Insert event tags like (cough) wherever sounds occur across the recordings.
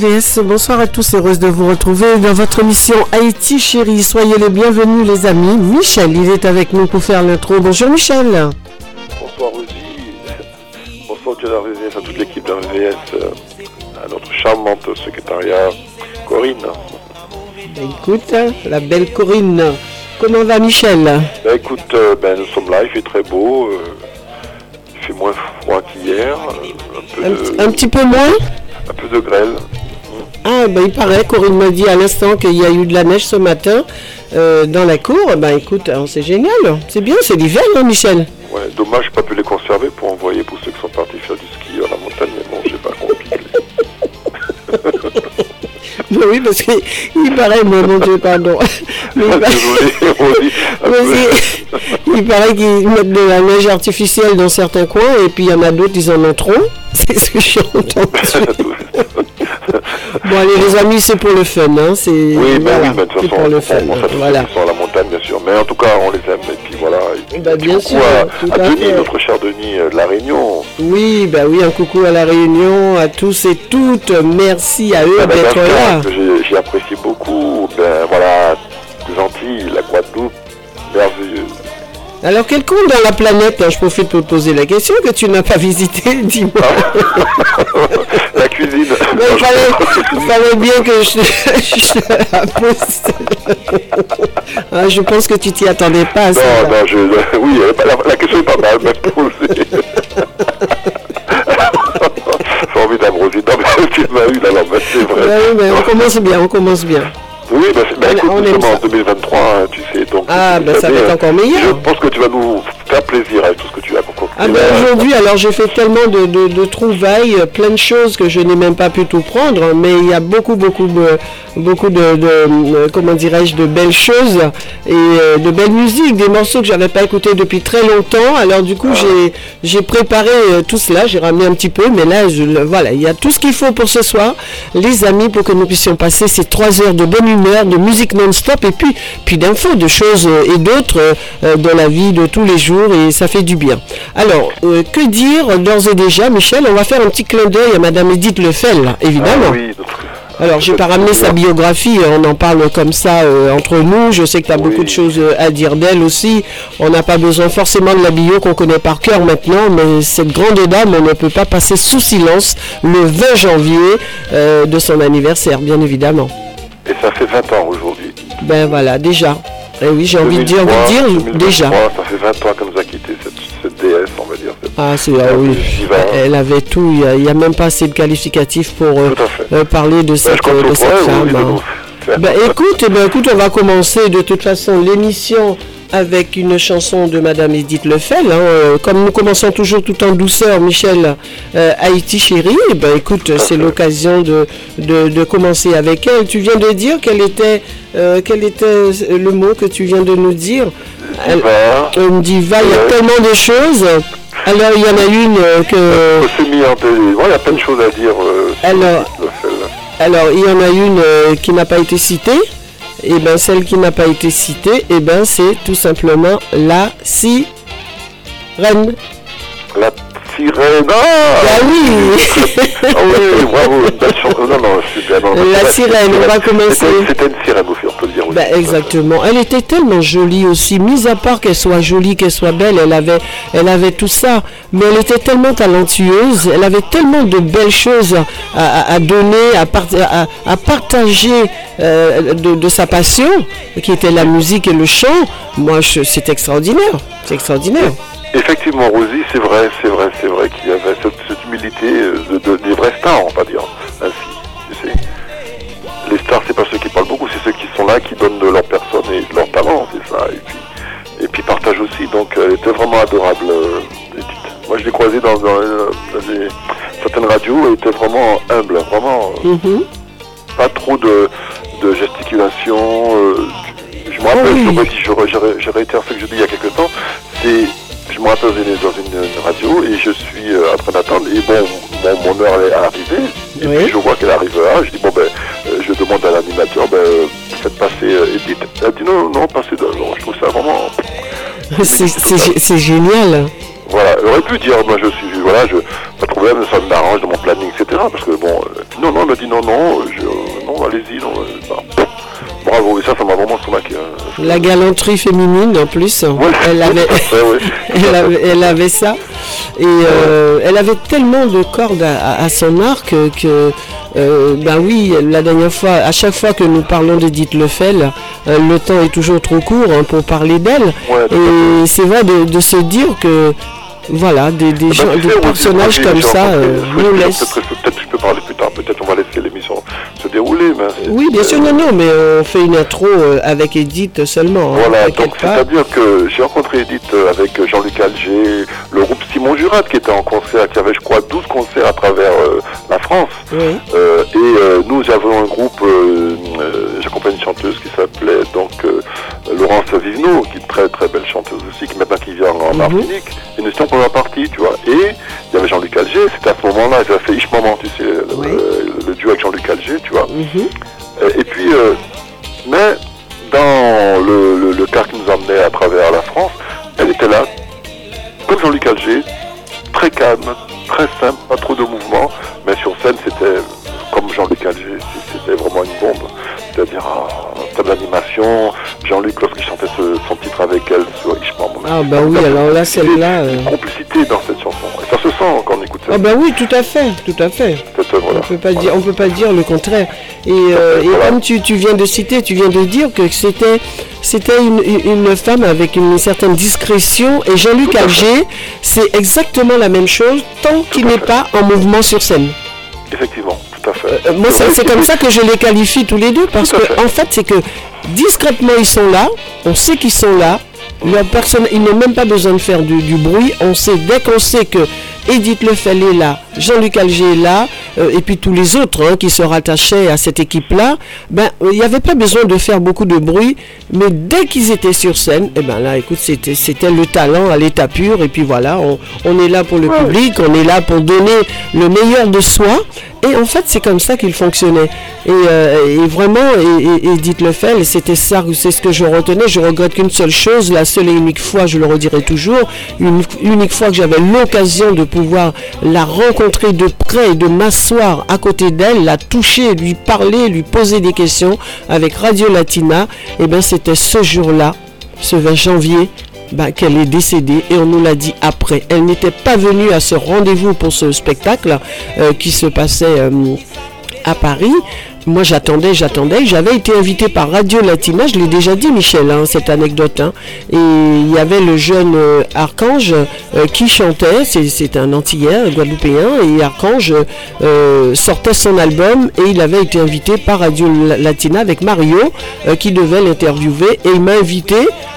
RVVS, bonsoir à tous, heureuse de vous retrouver dans votre émission Haïti chérie. Soyez les bienvenus les amis. Michel, il est avec nous pour faire l'intro. Bonjour Michel. Bonsoir Rosie. Bonsoir la RVVS, à toute l'équipe de RVVS, euh, à notre charmante secrétariat Corinne. Ben, écoute, la belle Corinne. Comment va Michel? Ben, écoute, euh, ben, nous sommes là, il fait très beau. euh, il fait moins froid qu'hier. un, peu un, de- un petit peu moins? un peu de grêle. Ah, ben il paraît, Corinne m'a dit à l'instant qu'il y a eu de la neige ce matin euh, dans la cour. Ben écoute, hein, c'est génial. C'est bien, c'est l'hiver, hein, Michel Ouais, dommage, pas pu les conserver pour envoyer pour ceux qui sont partis faire du ski à la montagne, mais bon, j'ai pas compris. (laughs) Ben Oui, parce qu'il paraît, mais mon Dieu, pardon. (laughs) (laughs) Mais il paraît- il paraît qu'ils mettent de la neige artificielle dans certains coins et puis il y en a d'autres, ils en ont trop. C'est ce que j'ai entendu. Bon, allez, les amis, c'est pour le fun. Hein. C'est Oui, ben voilà, oui, mais de toute pour façon, le on, fun. on s'attend Voilà. la montagne, bien sûr. Mais en tout cas, on les aime. Et puis voilà. Et Bah, bien sûr, à, tout à à Denis, notre cher Denis euh, de La Réunion. Oui, bah oui, un coucou à la Réunion, à tous et toutes. Merci à eux d'être Madagascar, là. que j'ai- apprécié beaucoup. Ben voilà, Antilles, la Guadeloupe, merveilleuse. Alors, quel coin dans la planète, hein, je profite pour te poser la question, que tu n'as pas visité, dis-moi. (laughs) la cuisine. Il fallait, fallait bien que je, (laughs) je. Ah, je pense que tu t'y attendais pas. ça. Non, non, je, oui, euh, la, la question est pas mal, même posée. (laughs) Formidable, Rosie. Non, mais tu m'as eu là, mais c'est vrai. Oui, mais on commence bien, on commence bien. Oui, bah, bah, On- écoute, on sommes en ça. 2023, hein, tu sais, donc... Ah, bah, ça va être euh, encore meilleur. Je pense que tu vas nous faire plaisir avec Ah ben aujourd'hui, alors j'ai fait tellement de, de- de trouvailles, euh, plein de choses que je n'ai même pas pu tout prendre, hein, mais il y a beaucoup, beaucoup, beaucoup de, de, euh, comment dirais-je, de belles choses et euh, de belles musiques, des morceaux que j'avais pas écoutés depuis très longtemps. Alors du Ah. coup, j'ai, j'ai préparé tout cela, j'ai ramené un petit peu, mais là, je, voilà, il y a tout ce qu'il faut pour ce soir, les amis, pour que nous puissions passer ces trois heures de bonne humeur, de musique non-stop et puis, puis d'infos, de choses et d'autres dans la vie de tous les jours et ça fait du bien. Alors, euh, que dire d'ores et déjà, Michel? On va faire un petit clin d'œil à Madame Edith Lefel, évidemment. Ah oui, notre- Alors, j'ai pas ramené sa biographie, on en parle comme ça euh, entre nous. Je sais que tu as Oui. beaucoup de choses euh, à dire d'elle aussi. On n'a pas besoin forcément de la bio qu'on connaît par cœur maintenant, mais cette grande dame, on ne peut pas passer sous silence le 20 janvier euh, de son anniversaire, bien évidemment. Et ça fait 20 ans aujourd'hui. Ben voilà, déjà. Et oui, j'ai envie de dire, envie de 2023, dire 2023, déjà. Ça fait 20 ans qu'elle nous a quitté, cette, cette déesse, on va dire. cette- Ah, c'est ah oui. Diva. Elle avait tout. Il n'y a, même pas assez de qualificatifs pour euh, euh, parler de Ben, cette, de toi, femme. Hein. Ben, écoute, ben, écoute, on va commencer de toute façon l'émission avec une chanson de Madame Edith Lefel. hein. Euh, Comme nous commençons toujours tout en douceur, Michel, euh, Haïti chérie, eh ben, écoute, c'est l'occasion de, de, de commencer avec elle. Tu viens de dire quel était, euh, quel était le mot que tu viens de nous dire? Elle- Diva. Une diva, il y a tellement de choses. Alors, il y en a une euh, que... Il y a plein de choses à dire. euh, Alors-. Alors, il y en a une euh, qui n'a pas été citée. Et bien, celle qui n'a pas été citée, et ben, c'est tout simplement la sirène. La sirène. Ah, oui Ah oui, bravo, une belle chanson. Non, non, super. Non, non, La sirène, on va commencer. C'était une sirène on peut le dire. oui. Ben, exactement. Elle était tellement jolie aussi, mis à part qu'elle soit jolie, qu'elle soit belle, elle avait, elle avait tout ça. Mais elle était tellement talentueuse, elle avait tellement de belles choses à, à- à donner, à, part- à- à partager euh, de, de sa passion, qui était la musique et le chant. Moi, je- c'est extraordinaire. C'est extraordinaire. Effectivement, Rosie, c'est vrai, c'est vrai, c'est vrai qu'il y avait cette, cette humilité de, de- des vrais stars, on va dire, ainsi. Tu sais. Les stars, c'est pas ceux qui parlent beaucoup, c'est ceux qui sont là, qui donnent de leur personne et de leur talent, c'est ça. Et puis, et puis partagent aussi. Donc, elle était vraiment adorable, euh. Moi, je l'ai croisée dans, dans, euh, dans certaines radios, elle était vraiment humble, vraiment euh, Mhm. pas trop de, de gesticulation. euh, je me rappelle, Oui. je, réitère ce que je dis il y a quelque temps, c'est rappelle dans une, radio et je suis euh, en train d'attendre. Et bon, mon, heure est arrivée. Et puis je vois qu'elle arrive là. Je dis, bon, ben, euh, je demande à l'animateur, ben, faites passer Edith. Elle dit, non, non, passez devant. Je trouve ça vraiment. C'est génial. Voilà, elle aurait pu dire, moi je suis, voilà, je, pas de problème, ça m'arrange dans mon planning, etc. Parce que bon, non, non, elle m'a dit non, non, je, non, allez-y, non, bah, bravo, et ça, ça m'a vraiment. Hein. La galanterie féminine en plus, (laughs) (laughs) elle, avait, elle, avait, ça. Et euh, elle avait tellement de cordes à, son arc que, euh, ben oui, la dernière fois, à chaque fois que nous parlons d'Edith Lefel, euh, le temps est toujours trop court hein, pour parler d'elle. et c'est vrai de, se dire que voilà, des, des, ah bah, des personnages comme ça nous laissent. Parler plus tard, peut-être on va laisser l'émission se dérouler. Mais oui, bien sûr, non, non, mais on fait une intro euh, avec Edith seulement. Hein, voilà, donc c'est-à-dire que j'ai rencontré Edith euh, avec Jean-Luc Alger, le groupe Simon Jurat qui était en concert, qui avait, je crois, 12 concerts à travers euh, la France. et nous avons un groupe, j'accompagne une chanteuse qui s'appelait donc Laurence Vivenot, qui est une très très belle chanteuse aussi, qui maintenant qui vient en mhm. Martinique. Et nous étions pour la partie, tu vois. Et il y avait Jean-Luc Alger, c'était à ce moment-là, avaient fait (laughs) Ich Moment, tu sais, le, duo avec Jean-Luc Alger, tu vois. Mhm. Et puis, euh, mais dans le, le, car qui nous emmenait à travers la France, elle était là, comme Jean-Luc Alger, très calme, très simple, pas trop de mouvement, mais sur scène c'était comme Jean-Luc Alger, c'était vraiment une bombe. C'est-à-dire termes d'animation, Jean-Luc lorsqu'il chantait son titre avec elle sur Ishmael. Ah bah oui, alors là celle-là. Euh, complicité dans cette chanson. Ça se sent quand on écoute ça. Ah bah oui, tout à fait, tout à fait. On peut pas dire, on peut pas dire le contraire. Et, euh, comme tu, viens de citer, tu viens de dire que c'était c'était une, femme avec une certaine discrétion et Jean-Luc Alger, c'est exactement la même chose tant qu'il n'est pas en mouvement sur scène. Effectivement, tout à fait. Euh, moi, c'est comme ça que je les qualifie tous les deux parce qu'en en fait, c'est que discrètement ils sont là, on sait qu'ils sont là, personne, ils n'ont même pas besoin de faire du, du bruit. On sait, dès qu'on sait que Edith Lefel est là, Jean-Luc Alger est là, euh, et puis tous les autres hein, qui se rattachaient à cette équipe-là, ben il n'y avait pas besoin de faire beaucoup de bruit, mais dès qu'ils étaient sur scène, et eh ben là, écoute, c'était, c'était le talent à l'état pur, et puis voilà, on, est là pour le public, on est là pour donner le meilleur de soi, et en fait, c'est comme ça qu'il fonctionnait. Et, euh, vraiment, et, Edith Lefel, c'était ça, c'est ce que je retenais. Je regrette qu'une seule chose, la seule et unique fois, je le redirai toujours, une unique fois que j'avais l'occasion de pouvoir la rencontrer de près et de m'asseoir à côté d'elle, la toucher, lui parler, lui poser des questions avec Radio Latina, et eh bien c'était ce jour-là, ce 20 janvier, bah, qu'elle est décédée et on nous l'a dit après. Elle n'était pas venue à ce rendez-vous pour ce spectacle euh, qui se passait euh, à Paris moi j'attendais, j'attendais. J'avais été invité par Radio Latina, je l'ai déjà dit Michel, hein, cette anecdote. Hein. Et il y avait le jeune euh, Archange euh, qui chantait, c'est un antillais, un guadeloupéen, et Archange euh, sortait son album et il avait été invité par Radio Latina avec Mario qui devait l'interviewer et il m'a invité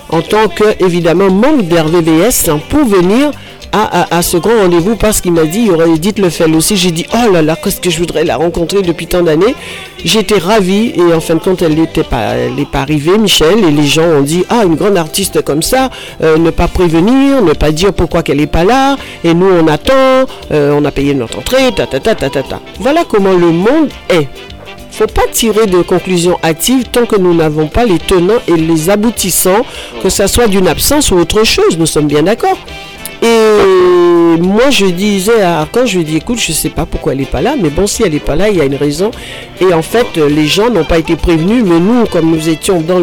en tant que évidemment membre d'RVVS hein, pour venir à, ce grand rendez-vous parce qu'il m'a dit, il aurait dit le faire aussi. J'ai dit, oh là là, qu'est-ce que je voudrais la rencontrer depuis tant d'années. J'étais ravie et en fin de compte, elle n'était pas, elle pas arrivée, Michel. Et les gens ont dit, ah, une grande artiste comme ça, euh, ne pas prévenir, ne pas dire pourquoi qu'elle n'est pas là. Et nous, on attend, euh, on a payé notre entrée, ta ta ta ta ta ta. Voilà comment le monde est faut pas tirer de conclusions hâtives tant que nous n'avons pas les tenants et les aboutissants, que ça soit d'une absence ou autre chose. Nous sommes bien d'accord. Et moi, je disais à Arcan, je lui dis, écoute, je sais pas pourquoi elle n'est pas là, mais bon, si elle n'est pas là, il y a une raison. Et en fait, les gens n'ont pas été prévenus, mais nous, comme nous étions dans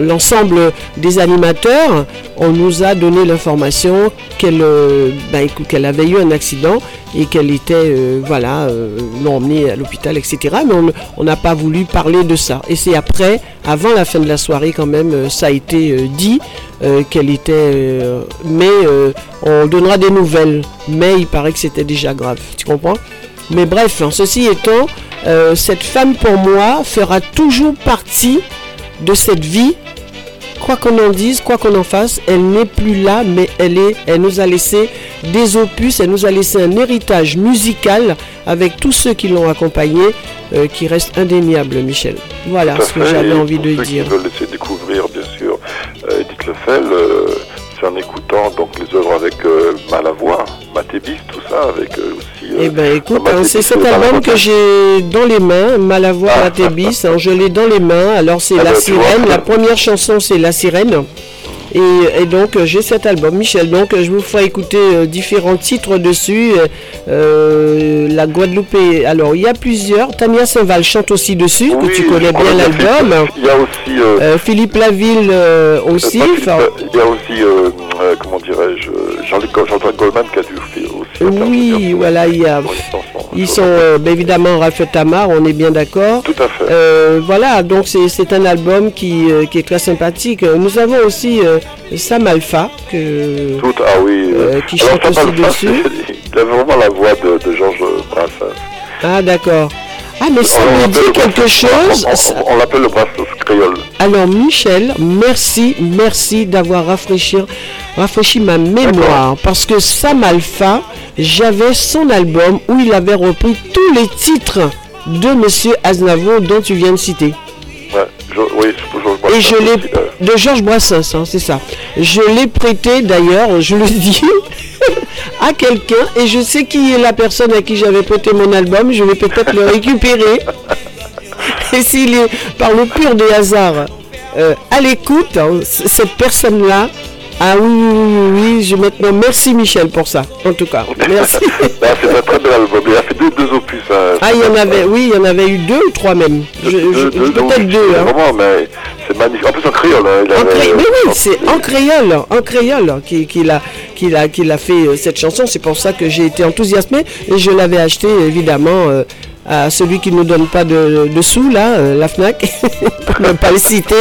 l'ensemble le, des animateurs, on nous a donné l'information qu'elle euh, ben, qu'elle avait eu un accident et qu'elle était, euh, voilà, euh, emmenée à l'hôpital, etc. Mais on n'a pas voulu parler de ça. Et c'est après, avant la fin de la soirée quand même, ça a été dit qu'elle était... mais on donnera des nouvelles. Mais il paraît que c'était déjà grave. Tu comprends? Mais bref, hein, ceci étant, cette femme pour moi fera toujours partie de cette vie quoi qu'on en dise, quoi qu'on en fasse, elle n'est plus là, mais elle, est, elle nous a laissé des opus, elle nous a laissé un héritage musical avec tous ceux qui l'ont accompagné, euh, qui reste indéniable, Michel. Voilà ce que j'avais envie de dire. Qui veulent laisser découvrir, euh, euh, c'est en écoutant donc les œuvres avec euh, Malavoie, Matébis, tout ça, avec euh, aussi. Eh ben écoute, hein, c'est cet album que j'ai dans les mains, Malavoie Ah. Matébis, hein, je l'ai dans les mains. Alors c'est Ah La ben, vois. Sirène, la première chanson c'est La Sirène. Et, et donc euh, j'ai cet album, Michel. Donc euh, je vous ferai écouter euh, différents titres dessus. Euh, la Guadeloupe. Alors il y a plusieurs. Tamia Saint-Val chante aussi dessus, que Oui, tu connais bien l'album. Philippe- Il y a aussi. euh, Philippe Laville aussi. Philippe, il y a aussi, comment dirais-je, Jean-Luc Goldman qui a dû faire. Oui, intervenir voilà, il y a. Ils sont euh, ben, évidemment Raphaël Tamar, on est bien d'accord. Tout à fait. Euh, voilà, donc c'est un album qui, euh, qui est très sympathique. Nous avons aussi euh, Sam Alpha, que, Tout, ah oui. euh, qui chante aussi dessus. Il avait vraiment la voix de, de Georges Brassens. Ah d'accord. Ah mais ça On me dit le quelque chose. On, Ça- on- on l'appelle le Brassens créole. Alors Michel, merci, merci d'avoir rafraîchi, rafraîchi ma mémoire. Parce que Sam Alpha, j'avais son album où il avait repris tous les titres de Monsieur Aznavour dont tu viens de citer. Ouais, je, oui, je, Et je l'ai là. de Georges Brassens, hein, c'est ça. Je l'ai prêté d'ailleurs, je le (laughs) dis, à quelqu'un et je sais qui est la personne à qui j'avais prêté mon album. Je vais peut-être le récupérer. (laughs) Et s'il est par le pur des hasards euh, à l'écoute, hein, cette personne-là. Ah oui, oui, oui, maintenant merci Michel pour ça, en tout cas. Merci. (laughs) Ah, c'est un très bel album. Il a fait deux, deux opus. hein. Ah, il y en avait, oui, il y en avait eu deux ou trois même. Peut-être deux. hein. Vraiment, mais c'est magnifique. En plus, en créole. Hein, il En avait- cré- Mais oui, c'est en créole, en créole qu'il qu'il a, qu'il a, qu'il a fait euh, cette chanson. C'est pour ça que j'ai été enthousiasmé et je l'avais acheté évidemment euh, à celui qui ne nous donne pas de, de sous, là, euh, la FNAC, (laughs) pour ne pas le citer.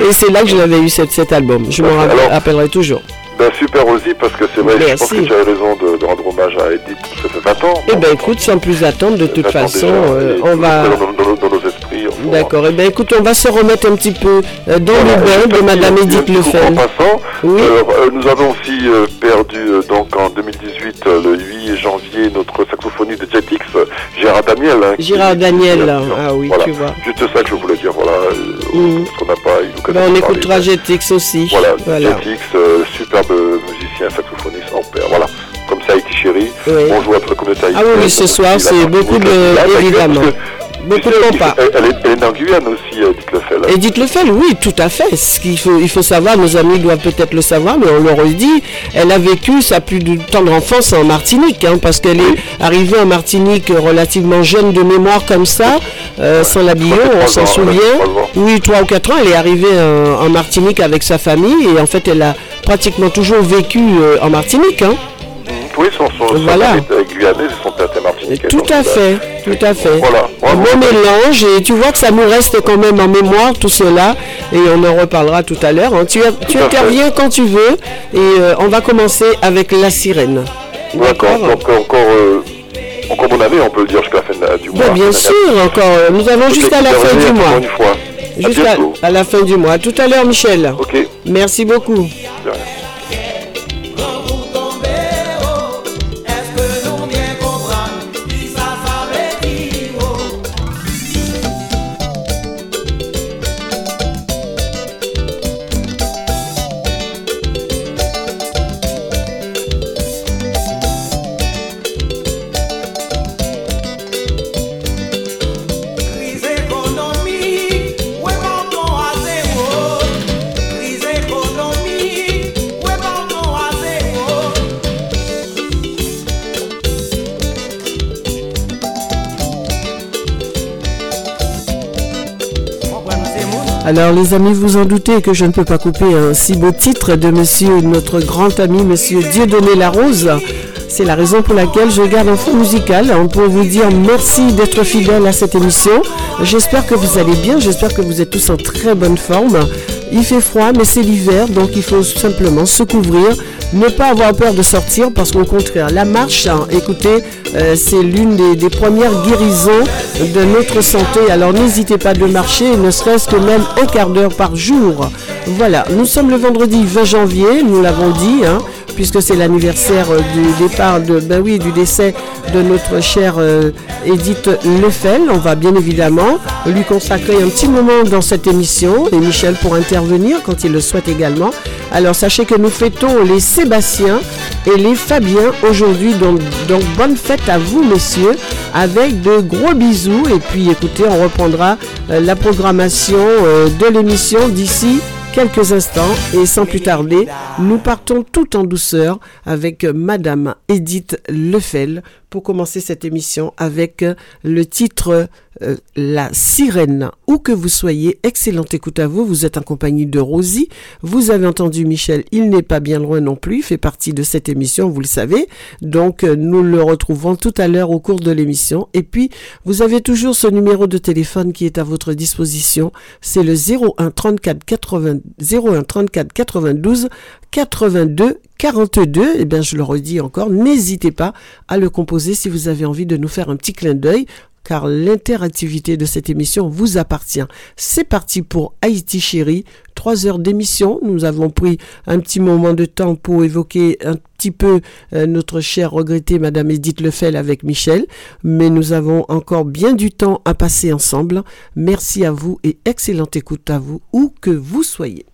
Et c'est là que je l'avais eu cet, cet album. Je m'en rappellerai toujours. Ben, super aussi, parce que c'est vrai, je pense Merci. que tu as raison de, de rendre hommage à Edith. Ça fait 20 ans. Eh bien écoute, sans plus attendre, de toute 20 ans façon, déjà, euh, on va... Dans, dans- dans nos D'accord, eh bien écoute, on va se remettre un petit peu euh, dans Voilà, le bain de Madame Edith Lefel. En passant, Oui. euh, nous avons aussi euh, perdu donc en 2018, euh, le 8 janvier, notre saxophoniste de Jetix, Gérard Daniel. hein, Gérard Daniel, qui- là. ah oui, voilà. tu vois. Juste ça que je voulais dire, voilà, Mhm. parce qu'on n'a pas eu l'occasion Ben, on écoutera GTX aussi. Voilà, voilà. Jetix, superbe musicien, saxophoniste en père, voilà. Comme ça, Haïti Chéri, Oui. on joue à la communauté Ah oui, oui, ce soir, c'est beaucoup de- évidemment. Elle, est, elle est en Guyane aussi, euh, dites-le fait. là. Edith Lefel, oui, tout à fait. Ce qu'il faut, il faut savoir, nos amis doivent peut-être le savoir, mais on leur le dit, elle a vécu sa plus de tendre enfance en Martinique, hein, parce qu'elle est arrivée en Martinique relativement jeune de mémoire comme ça, euh, sans l'habillon, on s'en souvient. Oui, trois ou quatre ans, elle est arrivée en, en Martinique avec sa famille, et en fait, elle a pratiquement toujours vécu euh, en Martinique. Hein. Oui, son, son, son Voilà. mari est guyanais et son père était martiniquais. Tout à euh, fait, tout à fait. Voilà. Un bon mélange et tu vois que ça nous reste quand même en mémoire tout cela et on en reparlera tout à l'heure. hein. Tu, tu à fait. interviens quand tu veux et euh, on va commencer avec La Sirène. D'accord, donc encore, euh, encore bonne année, on peut le dire jusqu'à la fin de- du mois. Ben, bien sûr, encore. euh, Nous avons jusqu'à la fin du mois. Jusqu'à à la fin du mois. Tout à l'heure, Michel. Ok, Merci beaucoup. Alors les amis, vous en doutez que je ne peux pas couper un si beau titre de monsieur, notre grand ami, monsieur Dieudonné Larose. C'est la raison pour laquelle je garde un fond musical hein, pour vous dire merci d'être fidèle à cette émission. J'espère que vous allez bien, j'espère que vous êtes tous en très bonne forme. Il fait froid, mais c'est l'hiver, donc il faut simplement se couvrir, ne pas avoir peur de sortir, parce qu'au contraire, la marche, hein, écoutez, euh, c'est l'une des, premières guérisons de notre santé. Alors n'hésitez pas de marcher, ne serait-ce que même un quart d'heure par jour. Voilà, nous sommes le vendredi 20 janvier, nous l'avons dit. hein. Puisque c'est l'anniversaire euh, du départ, de, ben oui, du décès de notre chère euh, Edith Lefel. On va bien évidemment lui consacrer un petit moment dans cette émission et Michel pour intervenir quand il le souhaite également. Alors sachez que nous fêtons les Sébastiens et les Fabiens aujourd'hui. Donc, donc bonne fête à vous messieurs avec de gros bisous. Et puis écoutez, on reprendra euh, la programmation de l'émission d'ici quelques instants et sans plus tarder, nous partons tout en douceur avec Madame Edith Lefel pour commencer cette émission avec le titre euh, La sirène. Où que vous soyez, excellente écoute à vous. Vous êtes en compagnie de Rosie. Vous avez entendu Michel, il n'est pas bien loin non plus, il fait partie de cette émission, vous le savez. Donc euh, nous le retrouvons tout à l'heure au cours de l'émission. Et puis, vous avez toujours ce numéro de téléphone qui est à votre disposition. C'est le 01 34 80, 01 34 92 82 42. Eh bien, je le redis encore, n'hésitez pas à le composer si vous avez envie de nous faire un petit clin d'œil car l'interactivité de cette émission vous appartient. C'est parti pour Haïti chérie, trois heures d'émission. Nous avons pris un petit moment de temps pour évoquer un petit peu euh, notre chère regrettée Madame Edith Lefel avec Michel, mais nous avons encore bien du temps à passer ensemble. Merci à vous et excellente écoute à vous, où que vous soyez.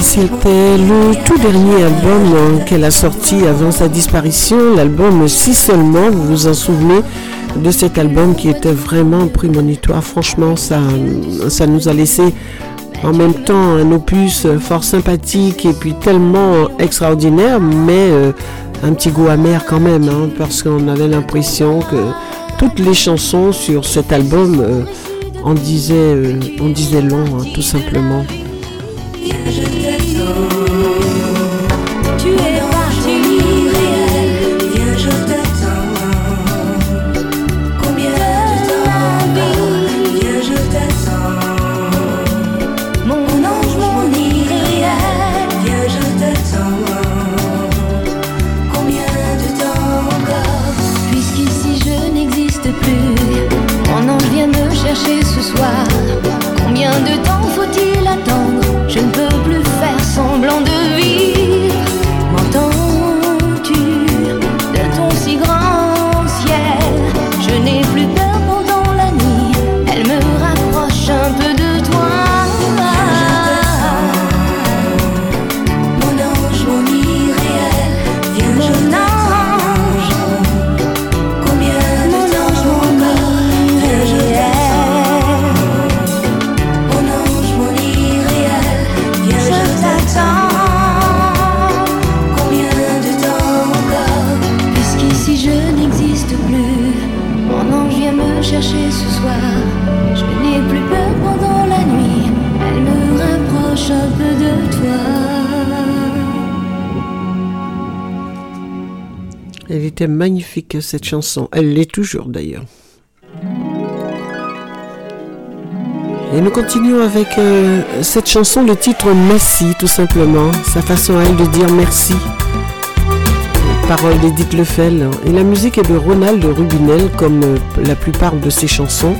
C'était le tout dernier album qu'elle a sorti avant sa disparition, l'album Si seulement, vous vous en souvenez de cet album qui était vraiment prémonitoire. Franchement, ça, ça nous a laissé en même temps un opus fort sympathique et puis tellement extraordinaire, mais euh, un petit goût amer quand même, hein, parce qu'on avait l'impression que toutes les chansons sur cet album euh, en, disaient, euh, disait long, hein, tout simplement. Magnifique cette chanson. Elle l'est toujours d'ailleurs. Et nous continuons avec euh, cette chanson, le titre Merci tout simplement. Sa façon à elle de dire merci. Parole d'Edith Lefel. Et la musique est de Ronald Rubinel comme euh, la plupart de ses chansons.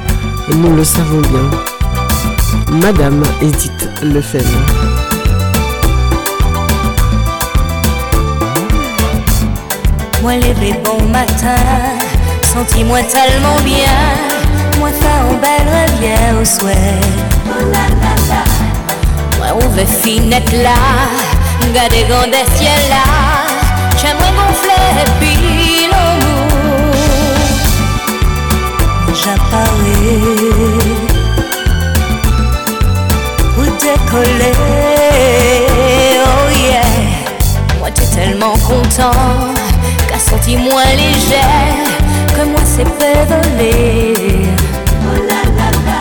Nous le savons bien. Madame Edith Lefel. Moi levé bon matin, senti-moi tellement bien. Moi fin en belle revient au souhait. Moi ouvert finette là, gardez grand des ciels là. J'aimerais gonfler puis l'amour. J'apparais pour décoller. oh yeah. Moi t'es tellement content, qu'à senti moins légère, que moi c'est voler. Oh la la,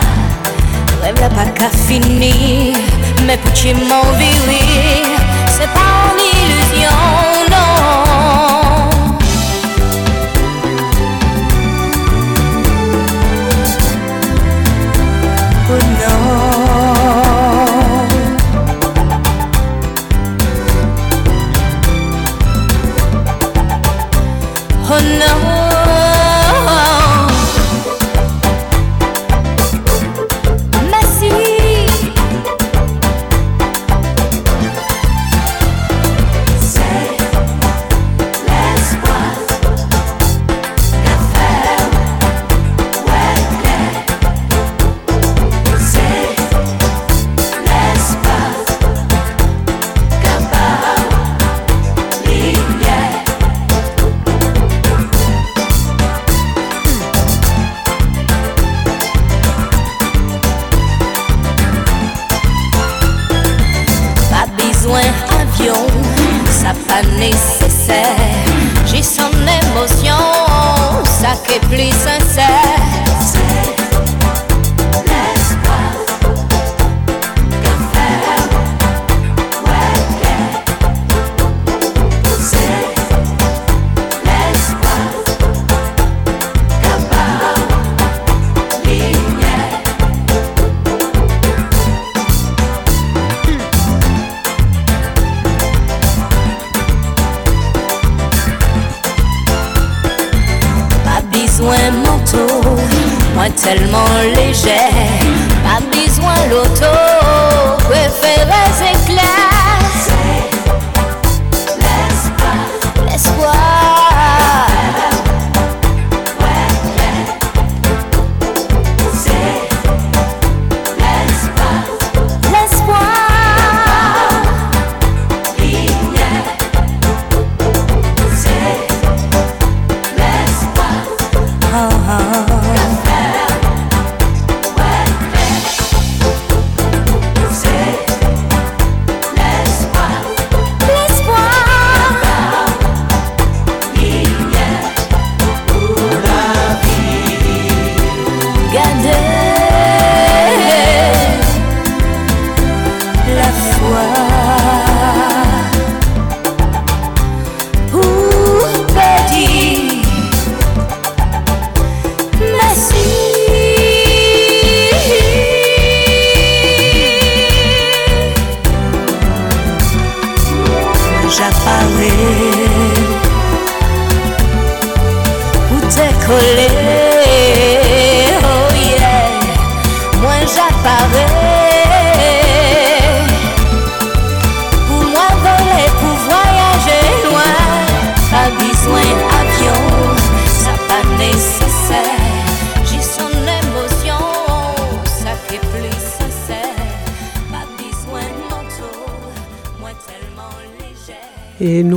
rêve là pas qu'à finir, mais petit m'envie, oui, c'est pas en illusion, non. Oh no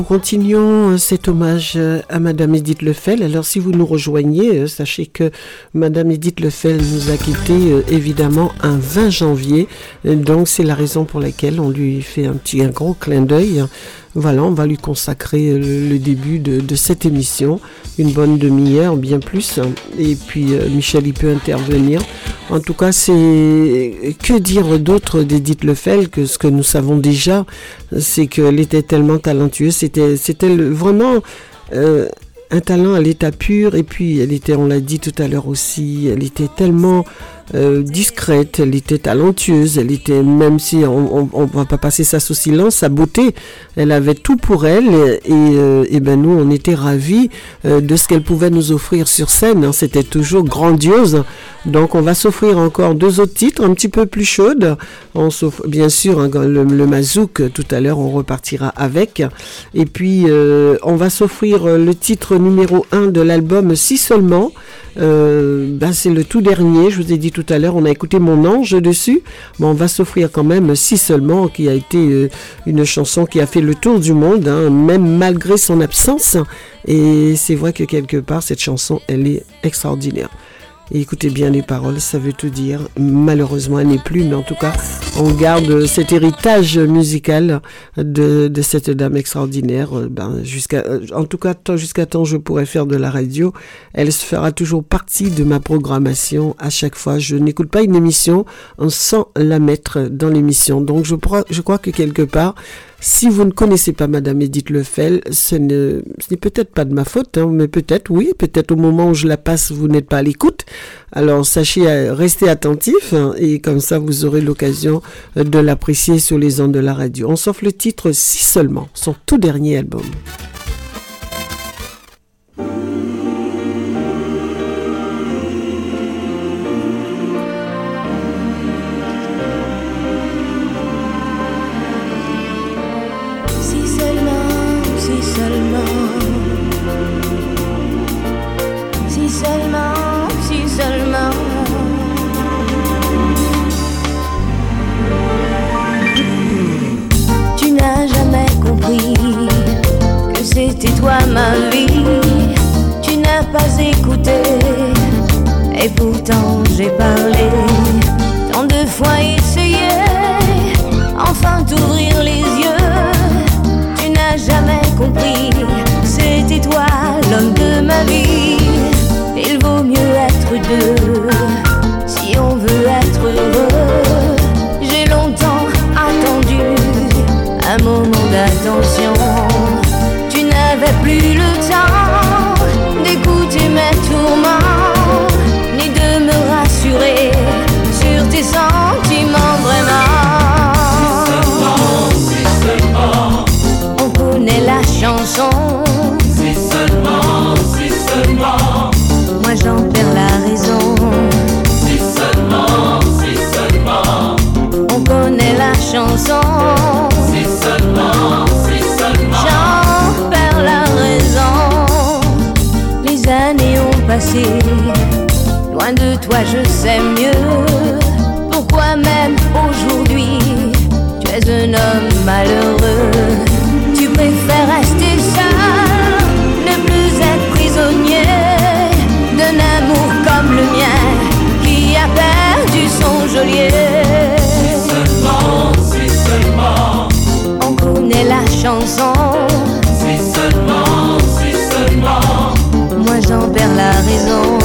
continuons euh, cet hommage euh, à Madame Edith Lefel. Alors si vous nous rejoignez, euh, sachez que Madame Edith Lefel nous a quittés évidemment un 20 janvier. Donc c'est la raison pour laquelle on lui fait un petit un gros clin d'œil. Voilà, on va lui consacrer le, début de, cette émission, une bonne demi-heure, bien plus. Et puis Michel, il peut intervenir. En tout cas, c'est que dire d'autre d'Edith Lefel que ce que nous savons déjà, c'est qu'elle était tellement talentueuse. C'était, c'était vraiment euh, un talent à l'état pur. Et puis, elle était, on l'a dit tout à l'heure aussi, elle était tellement euh, discrète, elle était talentueuse, elle était, même si on ne va pas passer ça sous silence, sa beauté, elle avait tout pour elle et, euh, ben nous on était ravis euh, de ce qu'elle pouvait nous offrir sur scène, hein. c'était toujours grandiose. Donc on va s'offrir encore deux autres titres un petit peu plus chaudes, on bien sûr hein, le, le, Mazouk tout à l'heure on repartira avec et puis on va s'offrir le titre numéro 1 de l'album Si seulement. Euh, ben c'est le tout dernier, je vous ai dit tout à l'heure, on a écouté Mon Ange dessus, mais on va s'offrir quand même Si seulement, qui a été euh, une chanson qui a fait le tour du monde, hein, même malgré son absence. Et c'est vrai que quelque part, cette chanson, elle est extraordinaire. Écoutez bien les paroles, ça veut tout dire. Malheureusement, elle n'est plus, mais en tout cas, on garde cet héritage musical de, cette dame extraordinaire. Ben, jusqu'à, en tout cas, jusqu'à temps je pourrais faire de la radio, elle fera toujours partie de ma programmation à chaque fois. Je n'écoute pas une émission sans la mettre dans l'émission. Donc je crois que quelque part, si vous ne connaissez pas Madame Edith Lefel, ce n'est peut-être pas de ma faute, hein, mais peut-être oui, peut-être au moment où je la passe, vous n'êtes pas à l'écoute. Alors sachez euh, rester attentif hein, et comme ça vous aurez l'occasion euh, de l'apprécier sur les ondes de la radio. On s'offre le titre Si seulement, son tout dernier album. Toi ma vie, tu n'as pas écouté, et pourtant j'ai parlé, tant de fois essayé, enfin d'ouvrir les yeux, tu n'as jamais compris, c'était toi l'homme de ma vie, il vaut mieux être deux, moment d'attention plus le Loin de toi, je sais mieux. Pourquoi même aujourd'hui, tu es un homme malheureux? Tu préfères rester seul, ne plus être prisonnier d'un amour comme le mien qui a perdu son geôlier. Si seulement, si seulement, on connaît la chanson. Si seulement, si seulement moi j'en perds la raison.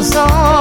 La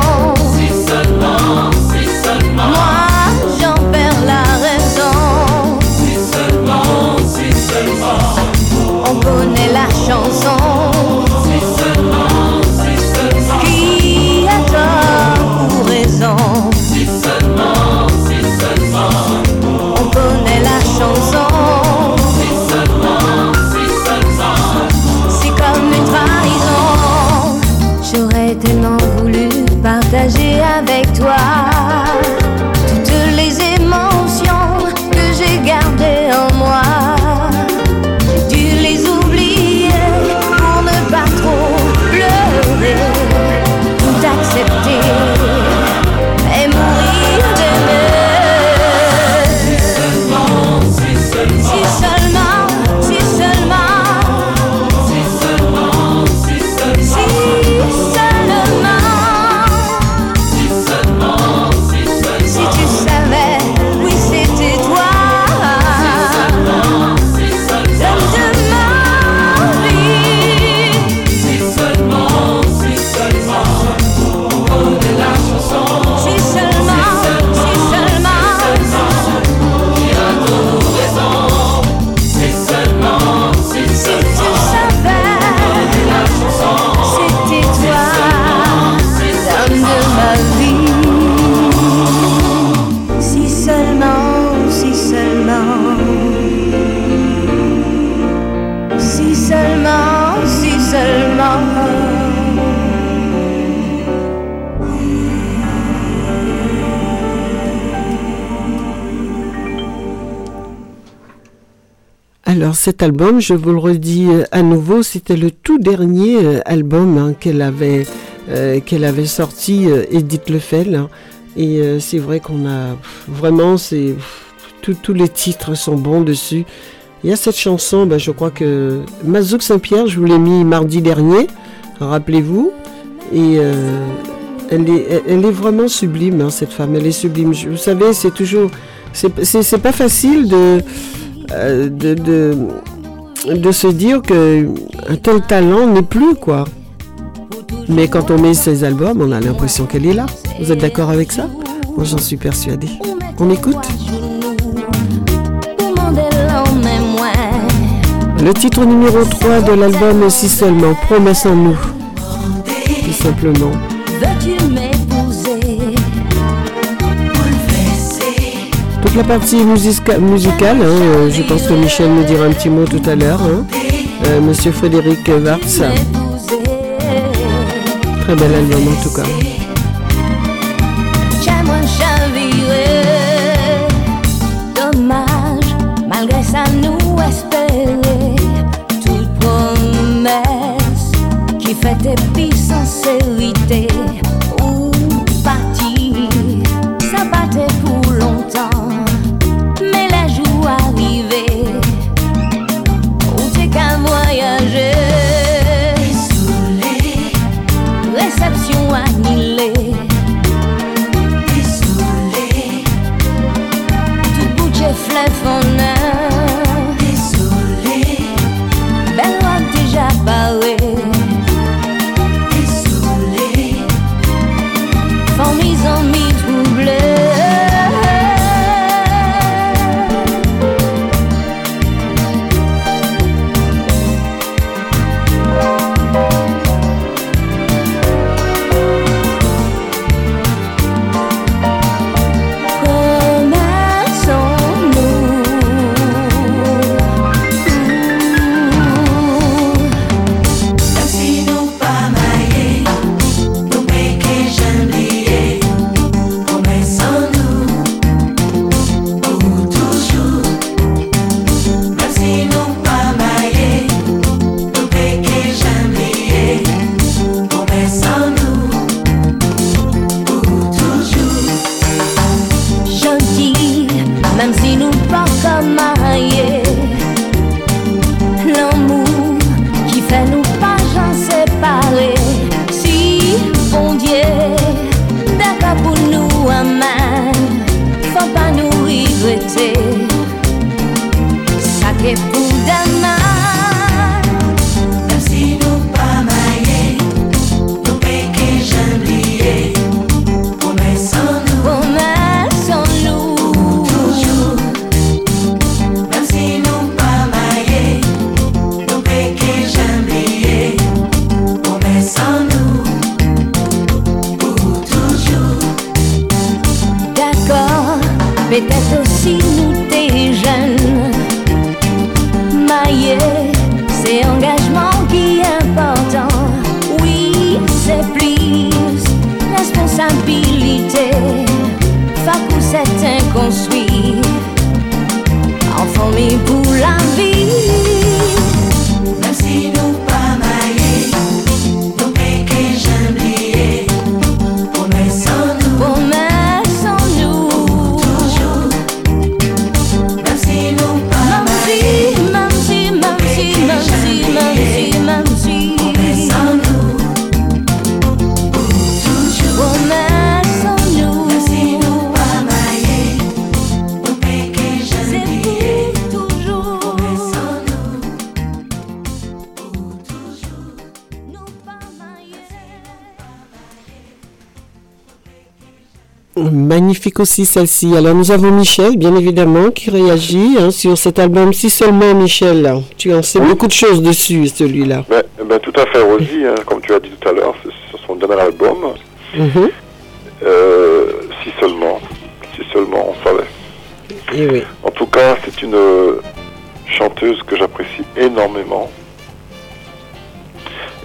cet album, je vous le redis euh, à nouveau, c'était le tout dernier euh, album hein, qu'elle avait, euh, qu'elle avait sorti, Edith Lefel. Hein. et c'est vrai qu'on a vraiment, tous les titres sont bons dessus. Il y a cette chanson, ben, je crois que Mazouk Saint-Pierre, je vous l'ai mis mardi dernier, rappelez-vous. Et elle, est, elle est vraiment sublime, hein, cette femme. Elle est sublime. Vous savez, c'est toujours. C'est pas facile de, euh, de, se dire qu'un tel talent n'est plus, quoi. Mais quand on met ses albums, on a l'impression qu'elle est là. Vous êtes d'accord avec ça? Moi, j'en suis persuadée. On écoute Le titre numéro 3 de l'album Si seulement, Promesse en nous. Tout simplement. La partie musicale, hein, euh, je pense que Michel nous dira un petit mot tout à l'heure. Hein. Euh, Monsieur Frédéric Vartz. Très bel album en tout cas. Promesse qui fait aussi celle-ci. Alors nous avons Michel, bien évidemment, qui réagit hein, sur cet album. Si seulement Michel, tu en sais beaucoup de choses dessus, celui-là. Ben, ben, tout à fait, Rosie, hein, comme tu as dit tout à l'heure, c'est son dernier album. Mhm. Euh, si seulement, si seulement on savait. Et oui. En tout cas, c'est une chanteuse que j'apprécie énormément.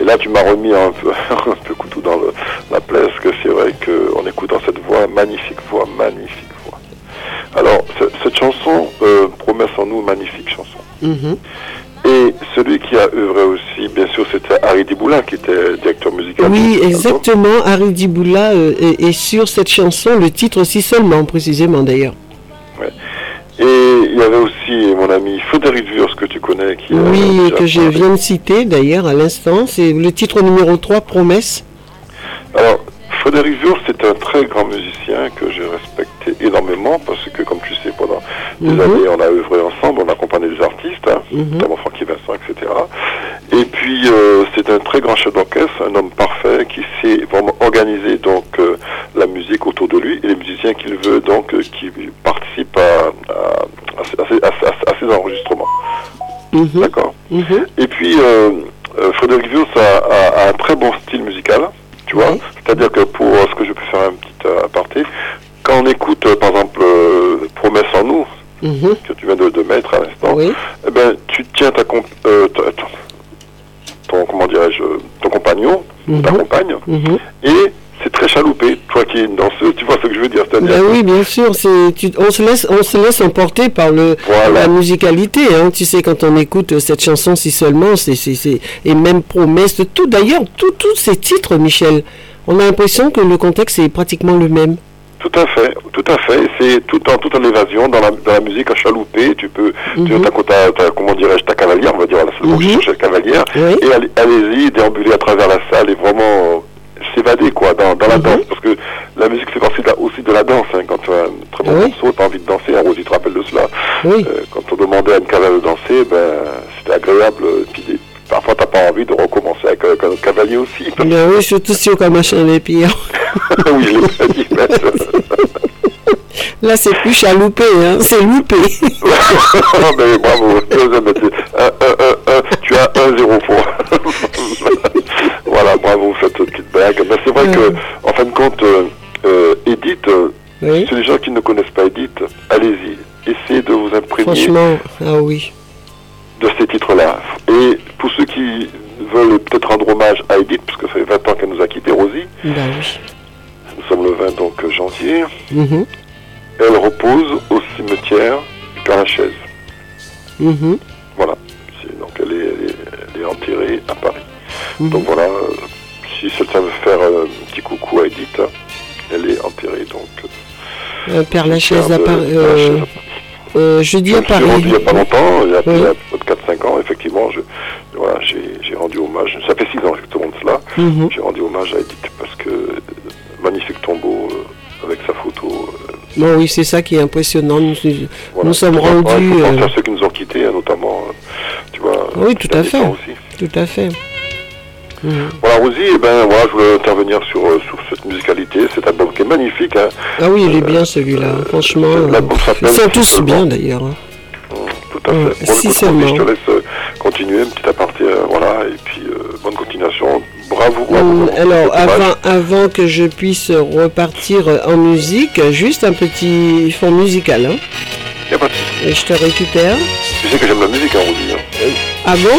Et là, tu m'as remis un peu, (laughs) un peu couteau dans la plaie, parce que c'est vrai qu'en écoutant cette voix, magnifique voix, magnifique voix. Alors, cette chanson, euh, Promesse en nous, magnifique chanson. Mhm. Et celui qui a œuvré aussi, bien sûr, c'était Harry Diboula, qui était directeur musical. Oui, exactement. Harry Diboula euh, est, sur cette chanson, le titre aussi seulement, précisément d'ailleurs. Et il y avait aussi mon ami Frédéric Wurst que tu connais. Qui oui, que je viens de citer d'ailleurs à l'instant. C'est le titre numéro 3, Promesse. Alors, Frédéric Wurst, c'est un très grand musicien que j'ai respecté énormément parce que, comme tu sais, pendant des Mhm. années, on a œuvré ensemble, on a accompagné des artistes, hein, Mhm. notamment Francky Vincent, etc. Et puis, euh, c'est un très grand chef d'orchestre, un homme parfait qui sait vraiment organiser donc euh, la musique autour de lui et les musiciens qu'il veut, donc, euh, qui participent à, à- à ces enregistrements. D'accord et puis, euh, euh, Frédéric Vios a, a- a un très bon style musical, tu vois. Oui. C'est-à-dire que pour euh, ce que je peux faire un petit euh, aparté, quand on écoute, euh, par exemple, Promesse en nous, Mhm. que tu viens de, de mettre à l'instant, Oui. eh ben, tu tiens ta comp- euh, ta- ton, comment dirais-je, ton compagnon, Mhm. ta compagne, Mhm. et c'est très chaloupé. Toi qui es une danseuse, tu vois ce que je veux dire. Ben oui, bien sûr. Tu- on se laisse, on se laisse emporter par le Voilà. la musicalité. Hein. Tu sais, quand on écoute cette chanson si seulement, c'est, c'est, c'est et même promesse, tout d'ailleurs, tout- tous ces titres, Michel. On a l'impression que le contexte est pratiquement le même. Tout à fait, tout à fait. C'est tout en toute en évasion dans la, dans la musique à chalouper. Tu peux, tu Mhm. as, comment dirais-je, ta cavalière, on va dire, c'est le mot que je cavalière. Oui. Et allez- allez-y, déambuler à travers la salle et vraiment euh, s'évader quoi dans, dans la Mhm. danse, parce que la musique fait partie de la- aussi de la danse. hein. Quand tu as un très bon Oui. morceau, tu as envie de danser. Hein, Rosie te rappelle de cela. Oui. Euh, quand on demandait à une cavalière de danser, ben c'était agréable. euh, Puis parfois t'as pas envie de recommencer avec, un autre cavalier aussi. (laughs) Ben oui, surtout si au machin les pires. (laughs) oui, je l'ai pas dit. mais- (laughs) Là, c'est plus chaloupé, hein. C'est loupé. mais bravo. Un, un, un, un, tu as un zéro pour. voilà, bravo, cette petite blague. Mais c'est vrai que, en fin de compte, euh, euh, Edith, euh, oui. c'est les gens qui ne connaissent pas Edith, allez-y, essayez de vous imprégner Franchement, ah oui. De ces titres-là. Et pour ceux qui veulent peut-être rendre hommage à Edith, puisque ça fait 20 ans qu'elle nous a quitté Rosie, Ben oui. nous sommes le 20 donc janvier, Mhm. elle repose au cimetière du Père-Lachaise. Mhm. Voilà. Donc elle est, elle, est, elle est enterrée à Paris. Mhm. Donc voilà, si quelqu'un veut faire euh, un petit coucou à Edith, elle est enterrée donc. euh, Père Lachaise à Paris. Euh, euh, jeudi Je à Paris. rendu il n'y a pas longtemps, il y a, Oui. a peut-être 4-5 ans, effectivement, je, voilà, j'ai, j'ai rendu hommage, ça fait 6 ans exactement de cela, j'ai rendu hommage à Edith parce que euh, magnifique tombeau euh, avec sa photo. euh, oui, c'est ça qui est impressionnant. Nous, voilà. nous sommes rendus. à ceux qui nous ont quittés, hein, notamment, tu vois. Oui, tout à fait. Aussi. Tout à fait. Voilà, Rosie, eh ben, voilà, je voulais intervenir sur, euh, sur cette musicalité, cet album qui est magnifique. Hein. Ah oui, il est bien celui-là. Euh, Franchement, euh, ils sont tous seulement. bien d'ailleurs. hein. Tout à Mm, fait. Bon, si écoute, seulement. Rosie, je te laisse euh, continuer, un petit aparté, euh, voilà, et puis euh, bonne continuation. Bravo, bravo. Bravo. alors, avant, avant que je puisse repartir en musique, juste un petit fond musical. Hein. Y a pas de souci. Et je te récupère. Tu sais que j'aime la musique, hein, Rosie. hein. Ah bon?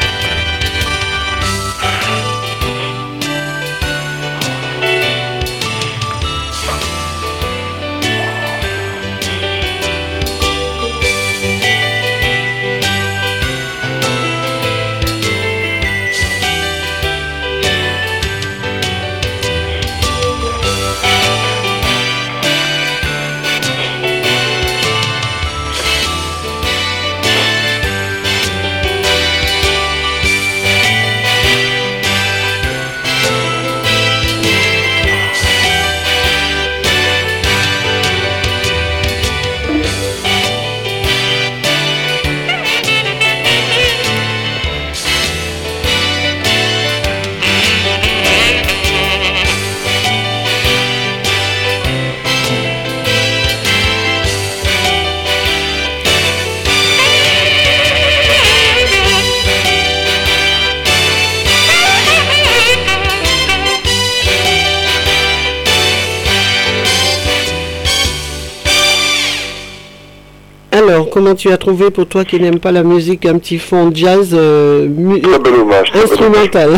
comment tu as trouvé pour toi qui n'aime pas la musique un petit fond jazz euh, Très bel hommage. très bel hommage. instrumental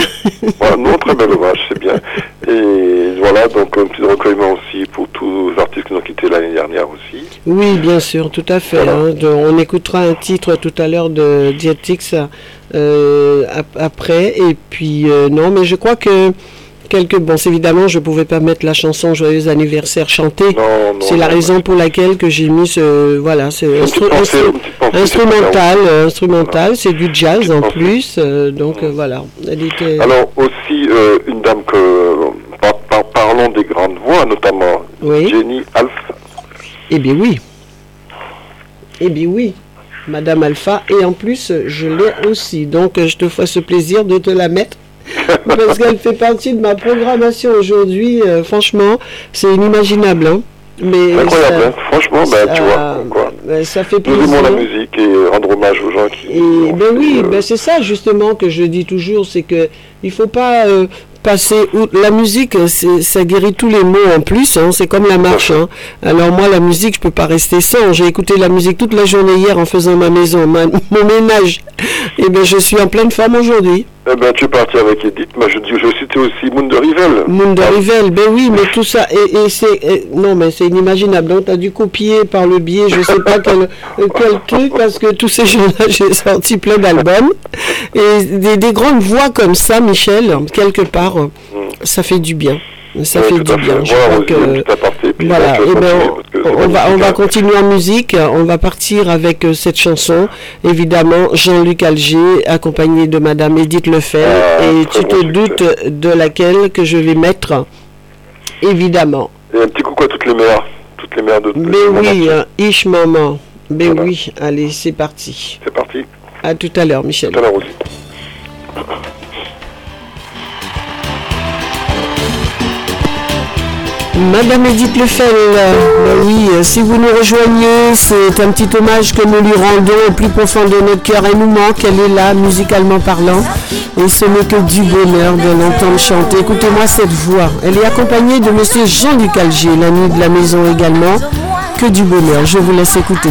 Voilà, non, très bel hommage, c'est bien. Et voilà, donc un petit recueillement aussi pour tous les artistes qui nous ont quittés l'année dernière aussi. Oui, bien sûr, tout à fait. Voilà. hein. De- on écoutera un titre tout à l'heure de Dietix euh, ap- après. Et puis, euh, non, mais je crois que quelques... Bon, évidemment, je pouvais pas mettre la chanson Joyeux anniversaire chantée. C'est la non, raison pour laquelle que j'ai mis ce... Voilà, instru- instru- pensée, instrumental, euh, instrumental, c'est du jazz en plus, euh, donc euh, voilà. Elle était... Alors aussi euh, une dame que par- par- parlons des grandes voix, notamment Oui. Jenny Alf. Eh bien oui. Eh bien oui. Madame Alpha, et en plus, je l'ai aussi. Donc, je te fais ce plaisir de te la mettre. Parce qu'elle fait partie de ma programmation aujourd'hui. euh, franchement, c'est inimaginable. hein. Mais Incroyable, ça, hein. franchement, ben, tu ça- vois, quoi. ben, ça fait Nous plaisir. aimons la musique et rendre hommage aux gens qui. Et ben fait, oui, euh, ben c'est ça justement que je dis toujours, c'est que il faut pas euh, passer outre- la musique, c'est ça guérit tous les maux en plus. hein, c'est comme la marche. hein. Alors moi, la musique, je peux pas rester sans. J'ai écouté la musique toute la journée hier en faisant ma maison, ma- mon ménage. Et ben je suis en pleine forme aujourd'hui. Eh ben, tu es parti avec Edith. Moi, je dis, je citais aussi Moon de Rivel. Moon de Rivel, ben oui, mais tout ça, et, et c'est, non, mais c'est inimaginable. Donc, tu as dû copier par le biais, je sais pas quel, euh, quel truc, parce que tous ces gens-là, (laughs) j'ai sorti plein d'albums. Et des, des grandes voix comme ça, Michel, quelque part, euh, ça fait du bien. Ça Ouais, fait du bien. Je Voilà, crois que- aparté, voilà, eh ben, on, va, on magnifique, va hein. continuer en musique. On va partir avec euh, cette chanson. Évidemment, Jean-Luc Alger, accompagné de Madame Edith Lefebvre. Ah, et tu te doutes de laquelle que je vais mettre Évidemment. Et un petit coucou à toutes les mères. Toutes les mères de. Mais monde oui, hein, Ish Maman. Mais Voilà. oui, allez, c'est parti. C'est parti. À tout à l'heure, Michel. Tout à l'heure aussi. Madame Edith Lefel, ben oui, euh, si vous nous rejoignez, c'est un petit hommage que nous lui rendons au plus profond de notre cœur. Elle nous manque, elle est là, musicalement parlant. Et ce n'est que du bonheur de l'entendre chanter. Écoutez-moi cette voix. Elle est accompagnée de monsieur Jean-Luc Alger, l'ami de la maison également. Que du bonheur. Je vous laisse écouter.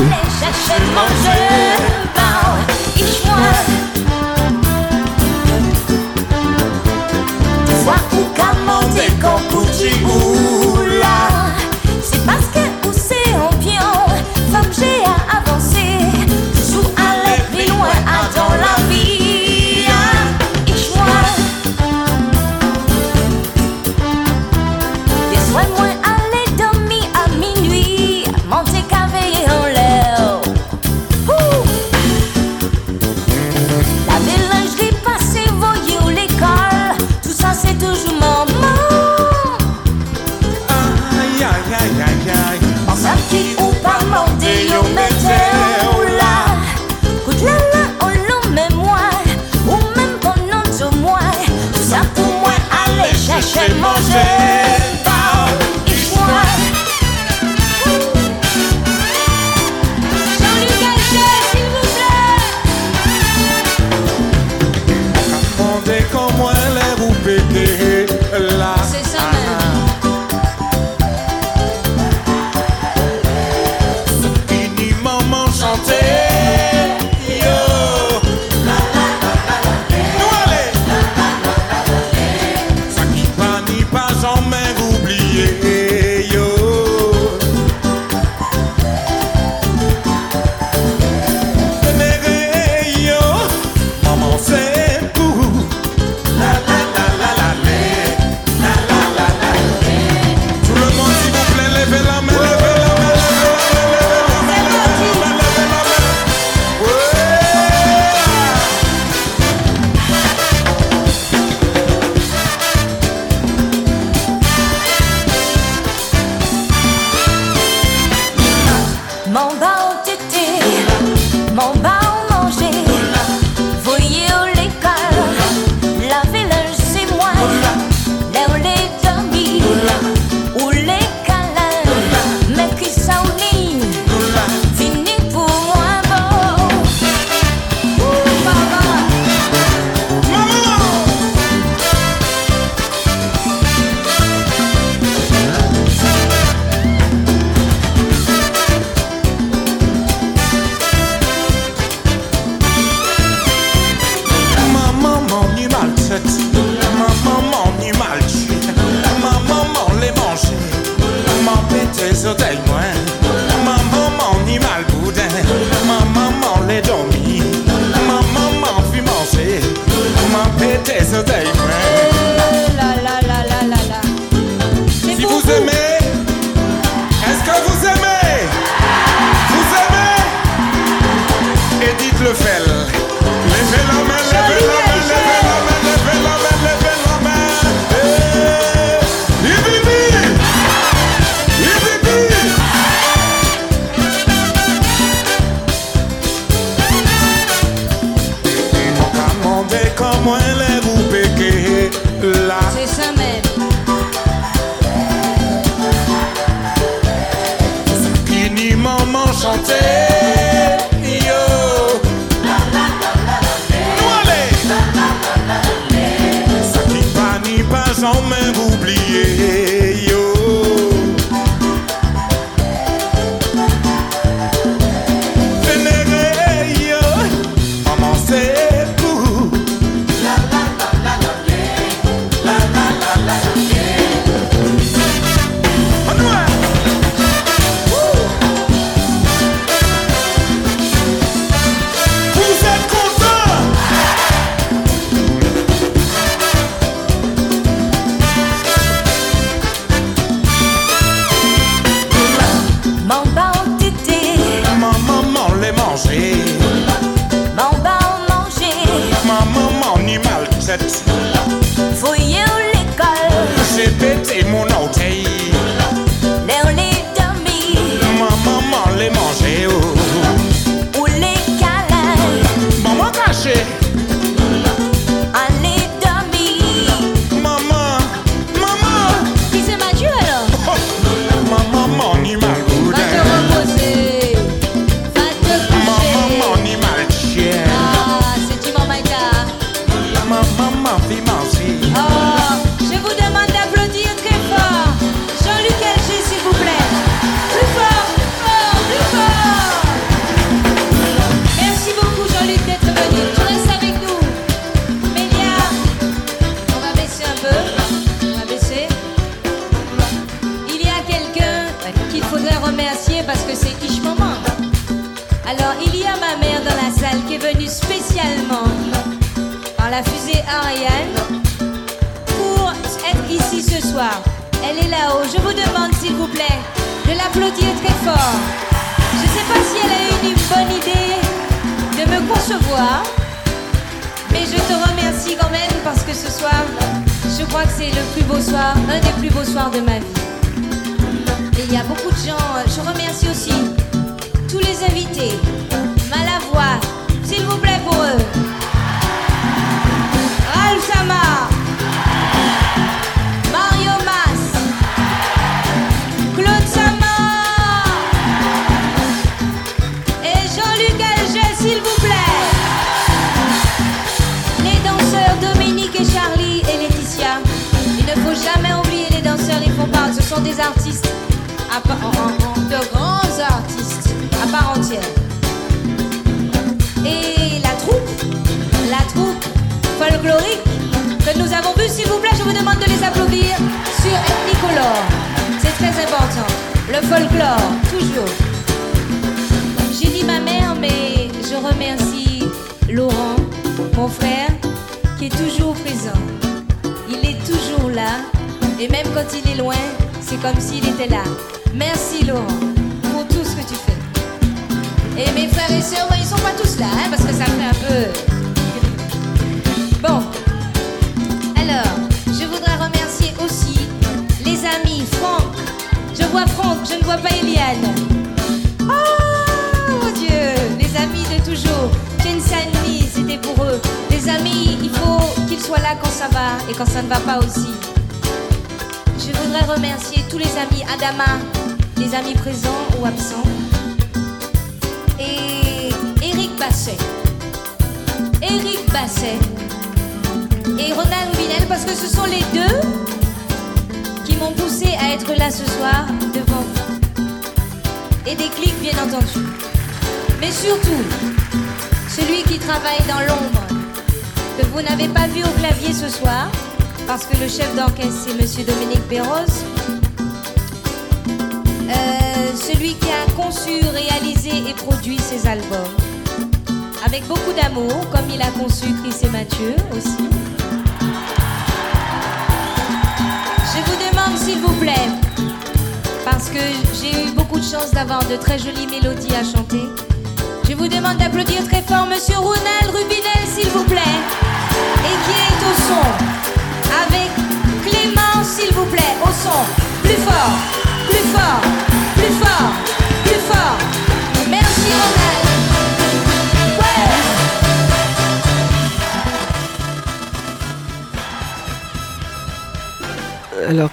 So me.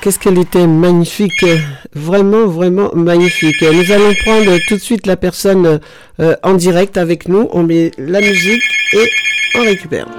qu'est-ce qu'elle était magnifique, vraiment, vraiment magnifique. Nous allons prendre tout de suite la personne euh, en direct avec nous. On met la musique et on récupère.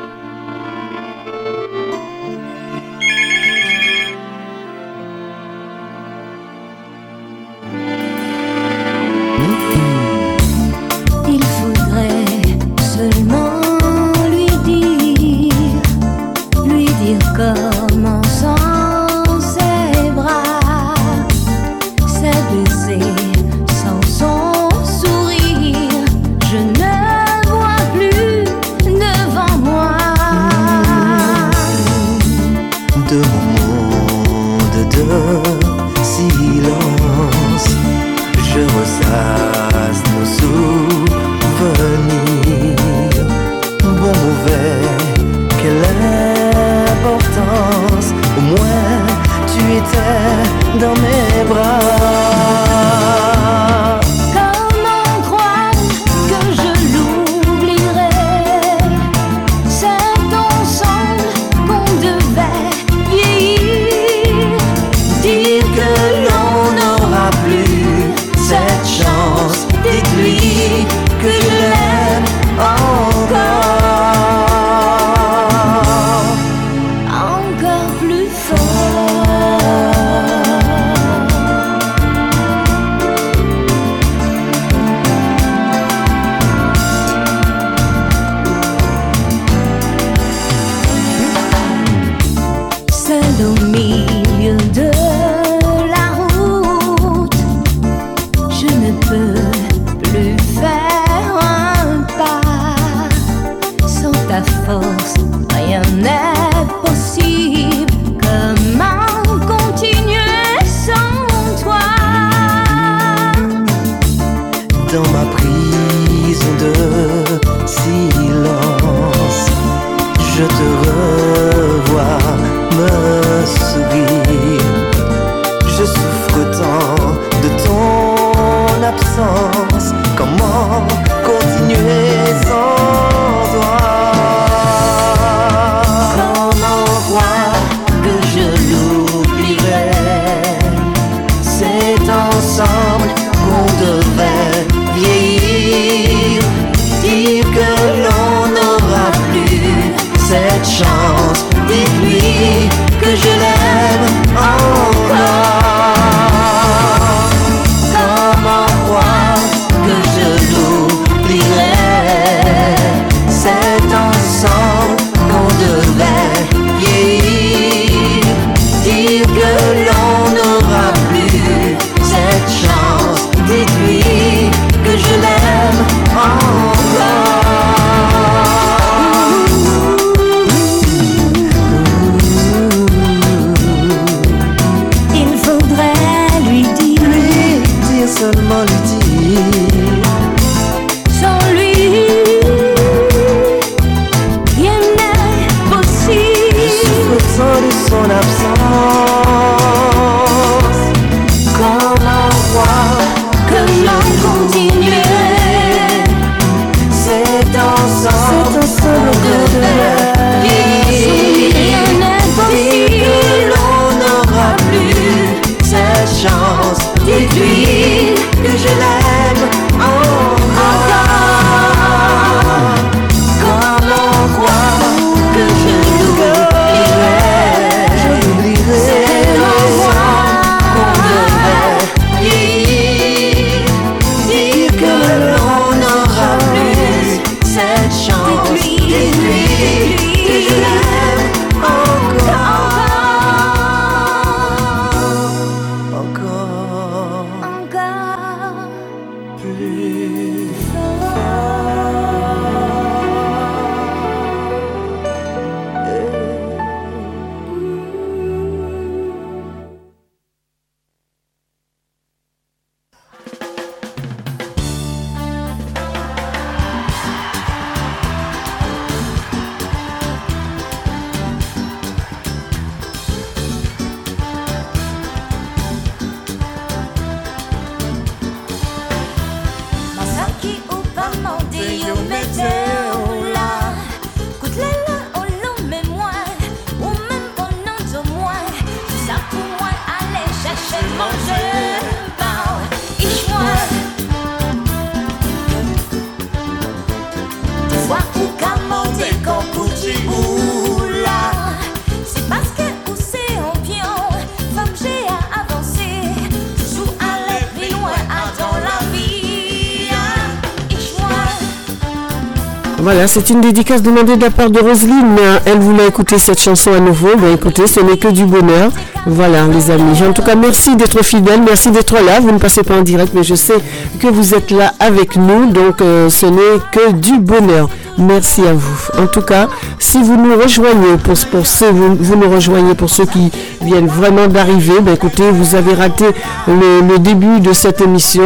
C'est une dédicace demandée de la part de Roselyne. Elle voulait écouter cette chanson à nouveau. Ben écoutez, ce n'est que du bonheur. Voilà, les amis. En tout cas, merci d'être fidèles, merci d'être là. Vous ne passez pas en direct, mais je sais que vous êtes là avec nous. Donc, euh, ce n'est que du bonheur. Merci à vous. En tout cas, si vous nous rejoignez, pour, pour vous, nous rejoignez pour ceux qui viennent vraiment d'arriver, ben écoutez, vous avez raté le, début de cette émission,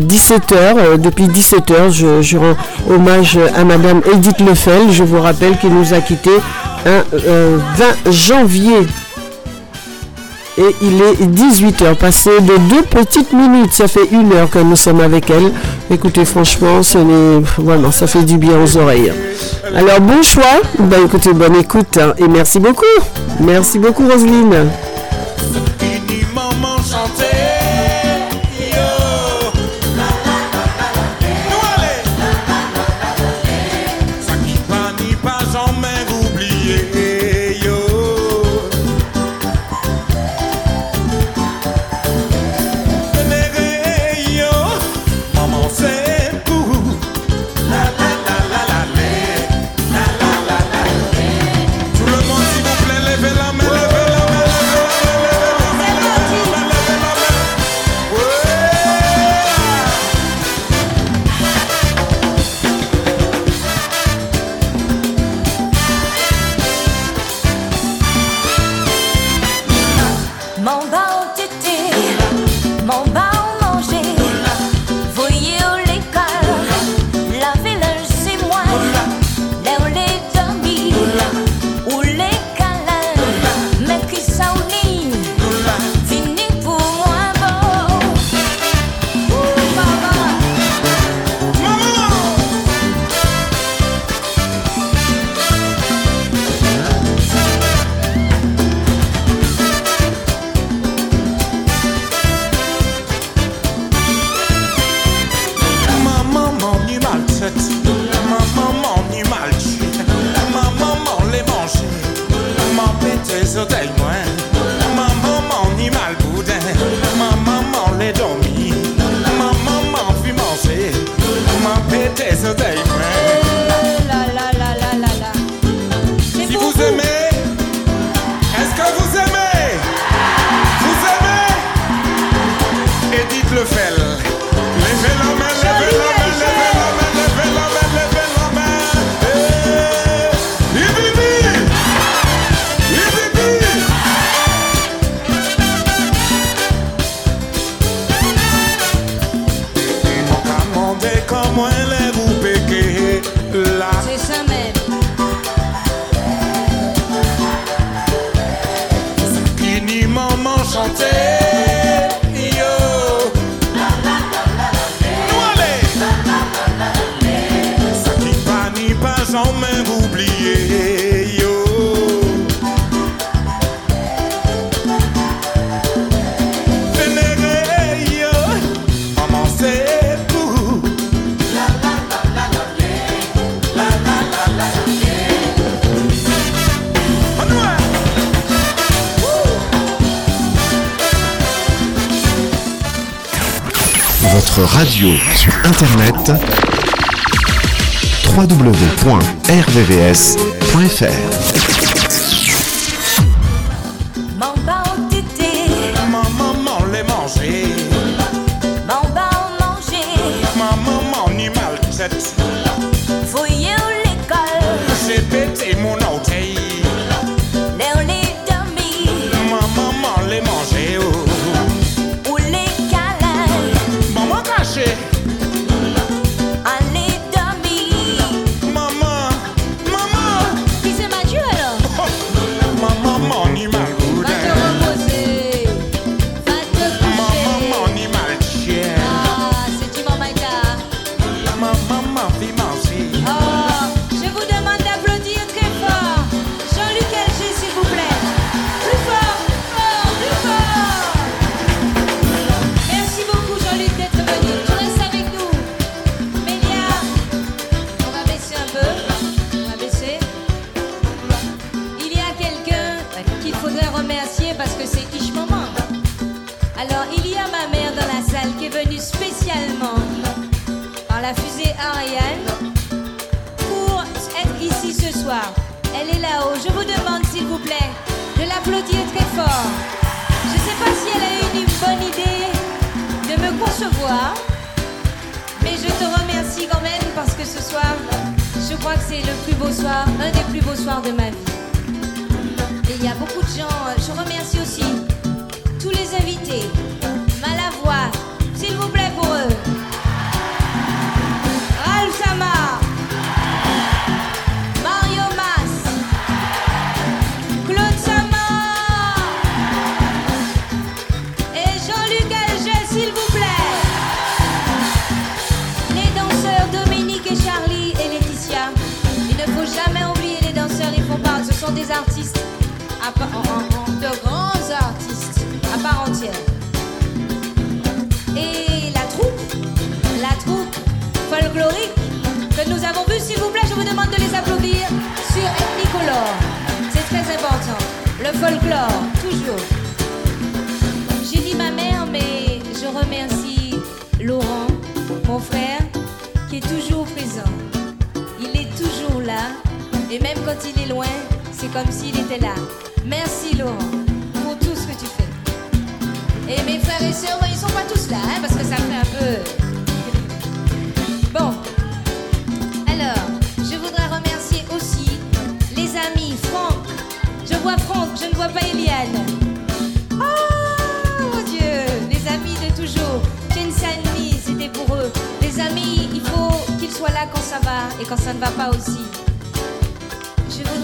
17h. Euh, euh, depuis 17h, je, rends hommage à Madame Edith Lefel. Je vous rappelle qu'il nous a quitté un 20 janvier et il est 18h, passé de deux petites minutes. Ça fait une heure que nous sommes avec elle. Écoutez, franchement, ce voilà, ça fait du bien aux oreilles. Alors, bon choix. Ben, écoutez, bonne écoute hein, et merci beaucoup. Merci beaucoup, Roselyne.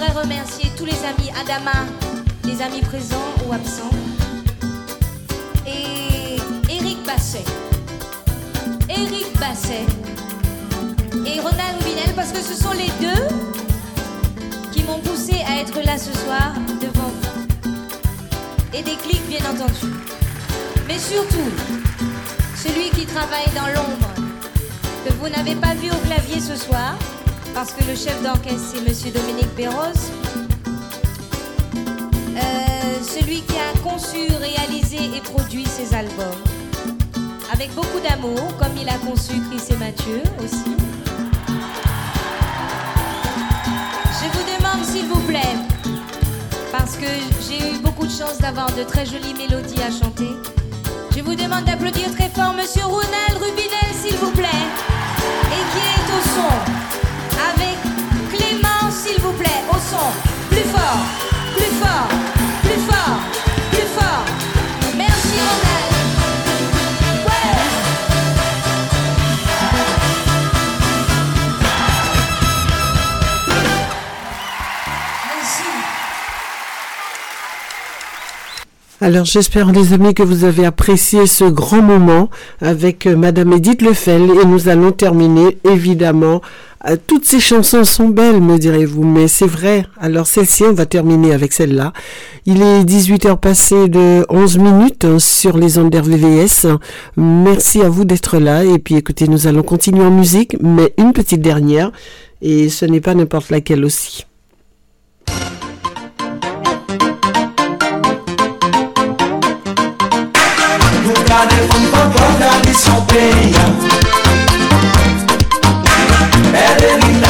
voudrais remercier tous les amis Adama, les amis présents ou absents, et Eric Basset. Eric Basset et Ronald Rubinel parce que ce sont les deux qui m'ont poussé à être là ce soir devant vous. Et des clics bien entendu. Mais surtout, celui qui travaille dans l'ombre, que vous n'avez pas vu au clavier ce soir, parce que le chef d'orchestre, c'est M. Dominique Perros. Euh, celui qui a conçu, réalisé et produit ces albums. Avec beaucoup d'amour, comme il a conçu Chris et Mathieu aussi. Je vous demande s'il vous plaît, parce que j'ai eu beaucoup de chance d'avoir de très jolies mélodies à chanter. Je vous demande d'applaudir très fort Monsieur Rounel Rubinel, s'il vous plaît, et qui est au son chanson, plus fort. Alors j'espère les amis que vous avez apprécié ce grand moment avec euh, Madame Edith Lefel et nous allons terminer évidemment. Euh, toutes ces chansons sont belles, me direz-vous, mais c'est vrai. Alors celle-ci, on va terminer avec celle-là. Il est 18h passé de 11 minutes hein, sur les ondes VVS. Merci à vous d'être là et puis écoutez, nous allons continuer en musique, mais une petite dernière et ce n'est pas n'importe laquelle aussi. Cadê quando a corda lhe salteia? É dele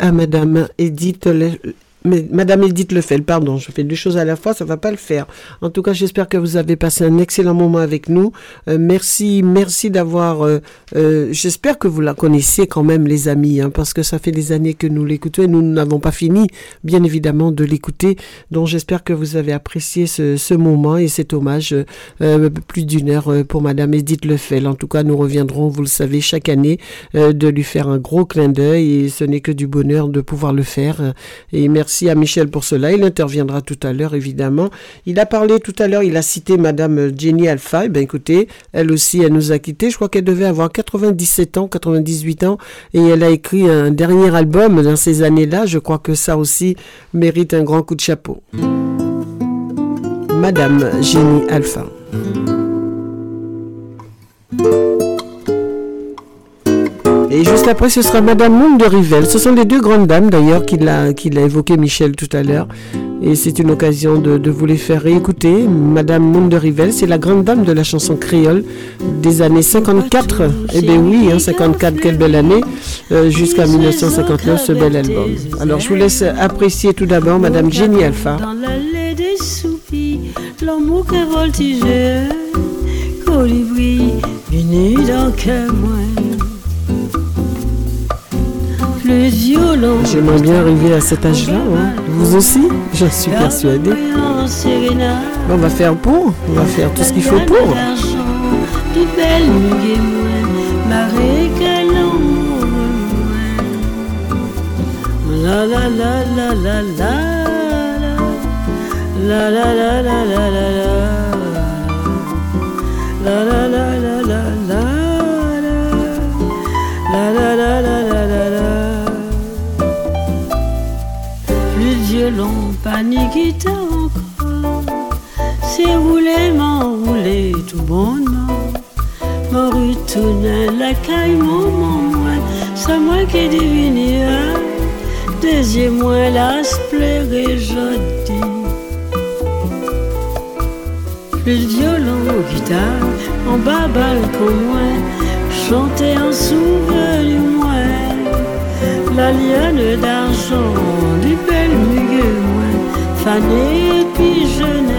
à Madame Edith Le- Madame Edith pardon, je fais deux choses à la fois, ça va pas le faire. En tout cas, j'espère que vous avez passé un excellent moment avec nous. Euh, merci, merci d'avoir. euh, euh, j'espère que vous la connaissez quand même, les amis, hein, parce que ça fait des années que nous l'écoutons et nous n'avons pas fini, bien évidemment, de l'écouter. Donc, j'espère que vous avez apprécié ce, ce moment et cet hommage euh, plus d'une heure euh, pour Madame Edith Lefel. En tout cas, nous reviendrons, vous le savez, chaque année euh, de lui faire un gros clin d'œil et ce n'est que du bonheur de pouvoir le faire. Et merci à Michel pour cela. Il interviendra tout à l'heure, évidemment. Il a parlé tout à l'heure, il a cité Madame Jenny Alpha. Eh ben, écoutez, elle aussi, elle nous a quittés. Je crois qu'elle devait avoir 97 ans, 98 ans et elle a écrit un dernier album dans ces années-là. Je crois que ça aussi mérite un grand coup de chapeau. Madame Jenny Alpha. Et juste après, ce sera Madame Monde de Rivel. Ce sont les deux grandes dames, d'ailleurs, qu'il a, qu'il a évoqué Michel tout à l'heure. Et c'est une occasion de, vous les faire réécouter. Madame Monde de Rivel, c'est la grande dame de la chanson créole des années 54. Eh bien oui, hein, 54, quelle belle année. euh, Jusqu'à 1959, ce bel album. Alors, je vous laisse apprécier tout d'abord Madame Jenny Alpha. L'amour colibri. J'aimerais bien arriver à cet âge-là. hein. Vous aussi J'en suis persuadée. On va faire pour. On va faire tout ce qu'il faut pour. d'argent, de belles muguet moins, marée que l'amour moins. La la la la la la la la la la la la la la la la la la la la panique encore. C'est roulé, m'enroulé tout bonnement. M'en retourne la caille, mon moi. C'est moi qui deviné Deuxième moi, la je dis. Plus violent, guitare, en bas balcon, moi. Chanter en souvenir, la liane d'argent du bel milieu fanée, puis je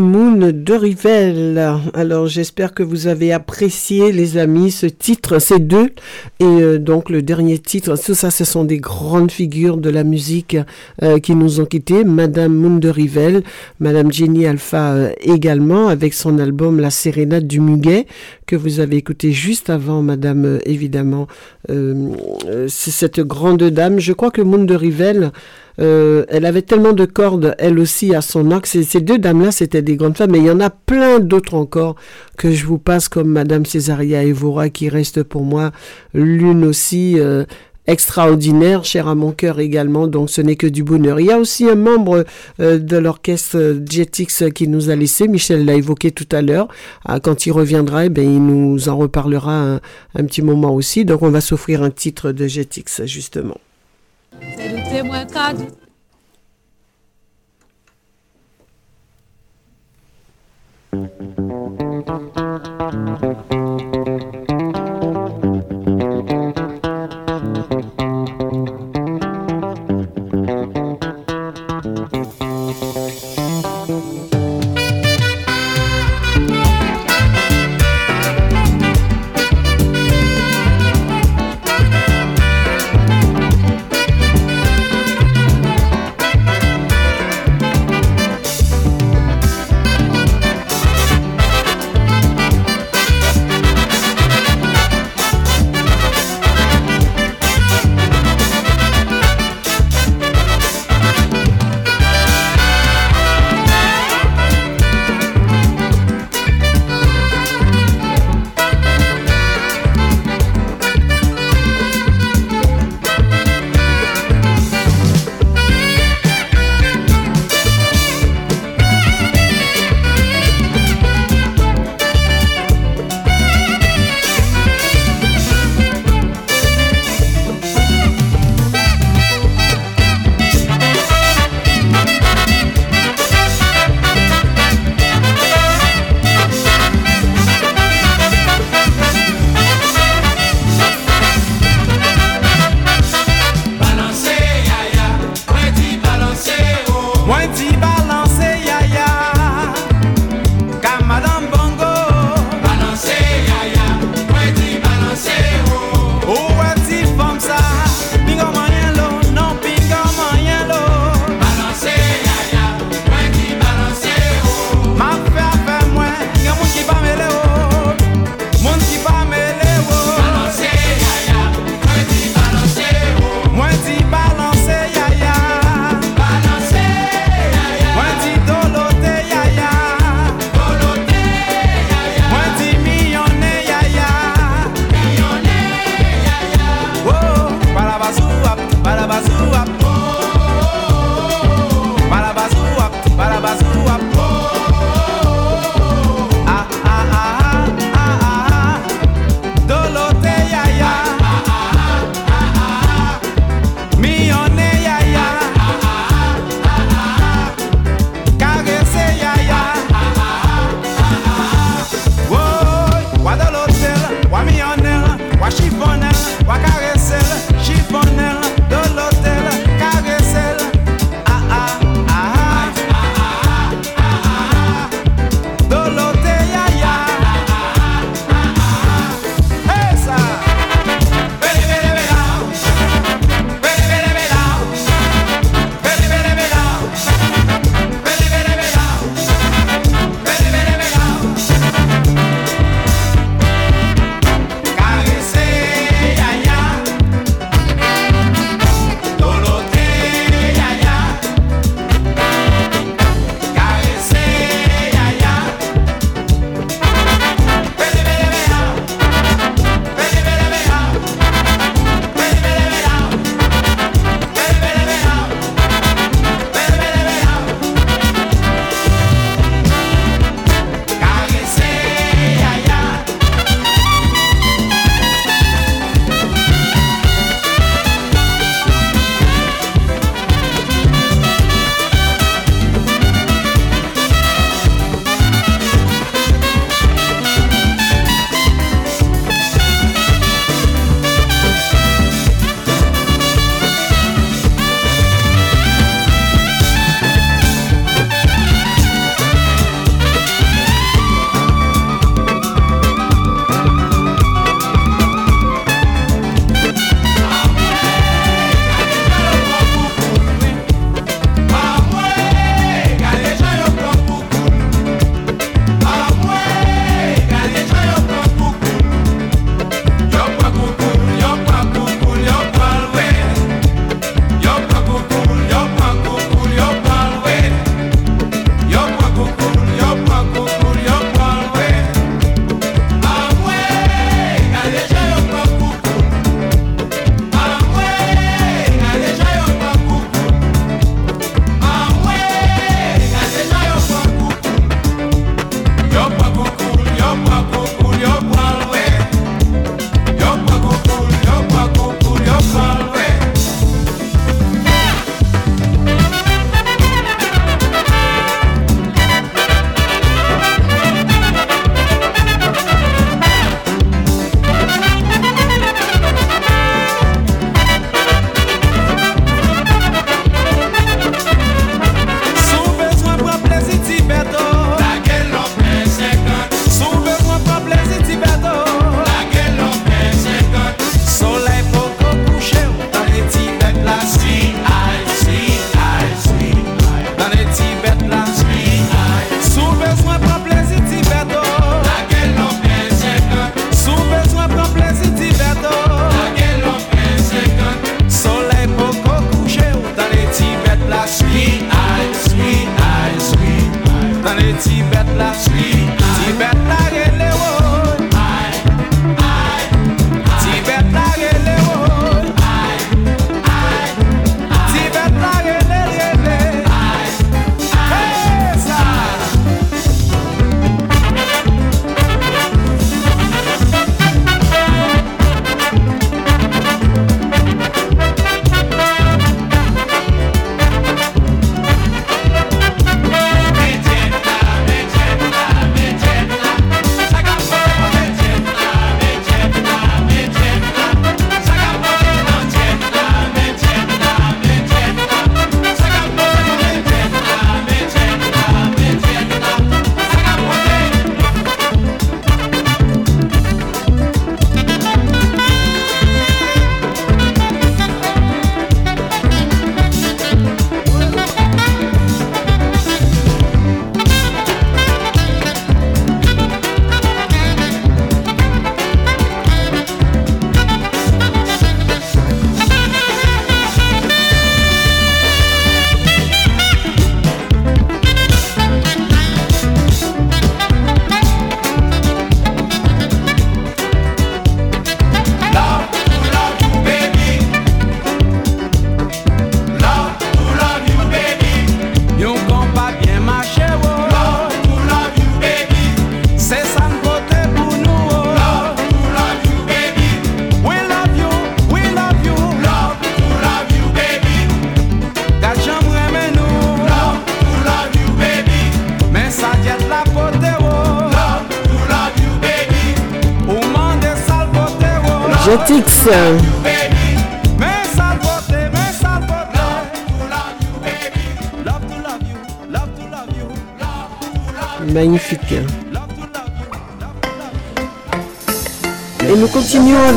Madame De Rivelle. Alors j'espère que vous avez apprécié les amis ce titre, ces deux et euh, donc le dernier titre. Tout ça, ce sont des grandes figures de la musique euh, qui nous ont quittés. Madame Moon Madame Jenny Alpha euh, également avec son album La Sérénade du Muguet que vous avez écouté juste avant, Madame évidemment. C'est cette grande dame. Je crois que Moon elle avait tellement de cordes, elle aussi, à son arc. Ces, deux dames-là, c'était des grandes femmes, il y en a plein d'autres encore que je vous passe, comme Madame Césaria Evora, qui reste pour moi l'une aussi euh, extraordinaire, chère à mon cœur également, donc ce n'est que du bonheur. Il y a aussi un membre euh, de l'orchestre Jetix qui nous a laissé, Michel l'a évoqué tout à l'heure, Ah, quand il reviendra, eh bien, il nous en reparlera un, petit moment aussi, donc on va s'offrir un titre de Jetix, justement. C'est du témoin. Thank you.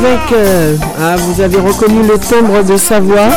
Euh, ah, vous avez reconnu le timbre de sa voix.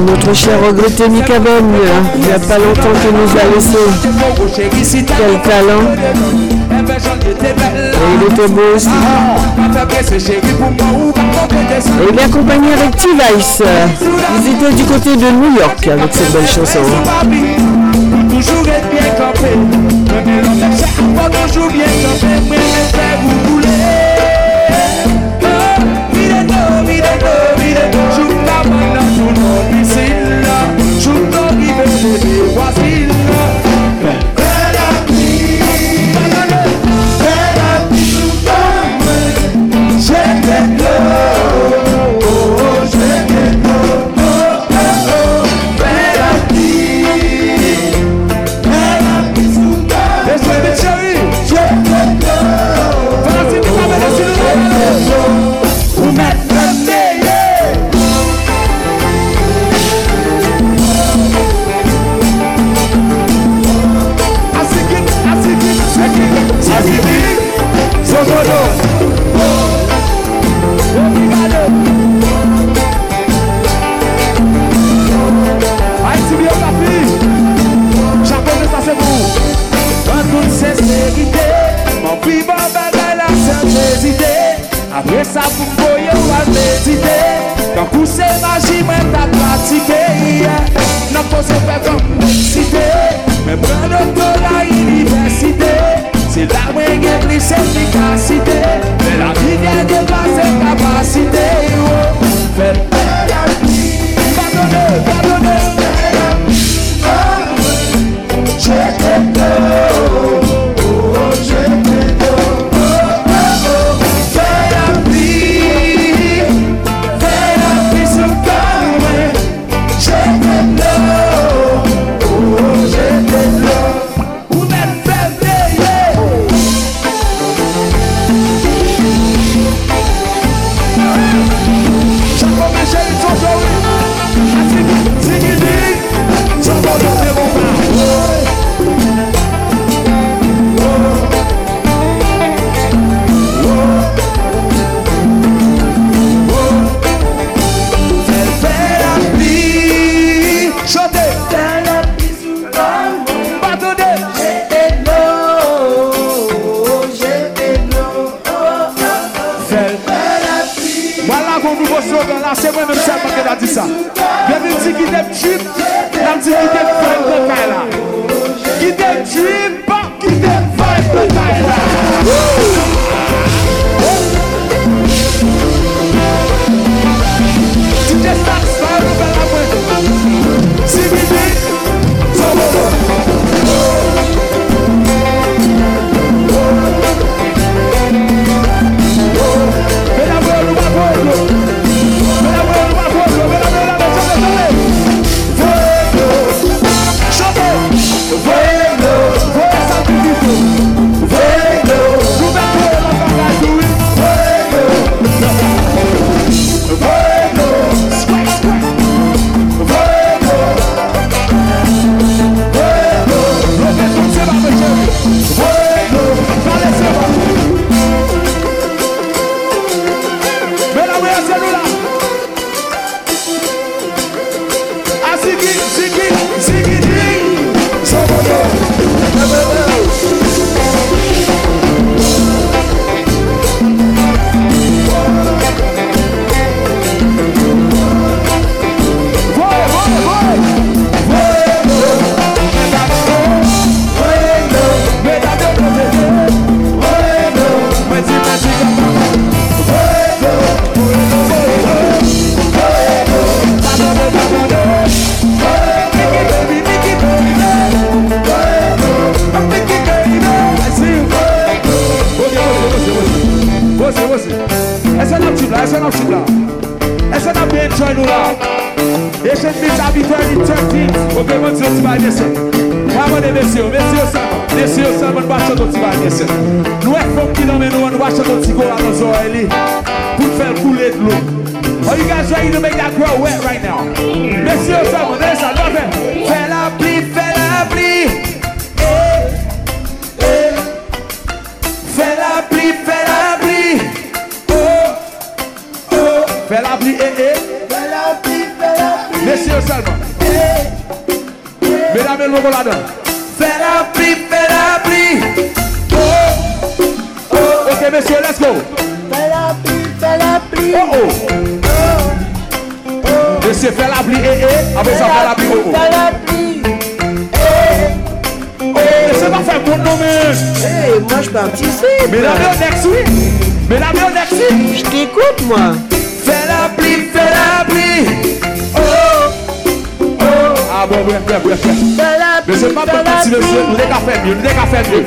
notre cher regretté Mika il n'y a pas longtemps qu'il nous a laissé. Quel talent Et il était beau aussi. Et il est accompagné avec T-Vice. Ils étaient du côté de New York avec cette belle chanson. Hein. Bien campé. quase sa pou mboye ou al medite Kan kouse maji mwen ta pratike Nan pose pe kon monsite Mwen pren doktor la universite Se la mwen gen pli sertifikasite oh. Men la vi gen gen plase kapasite Fèl pè yal pi Pardonne, pardonne dream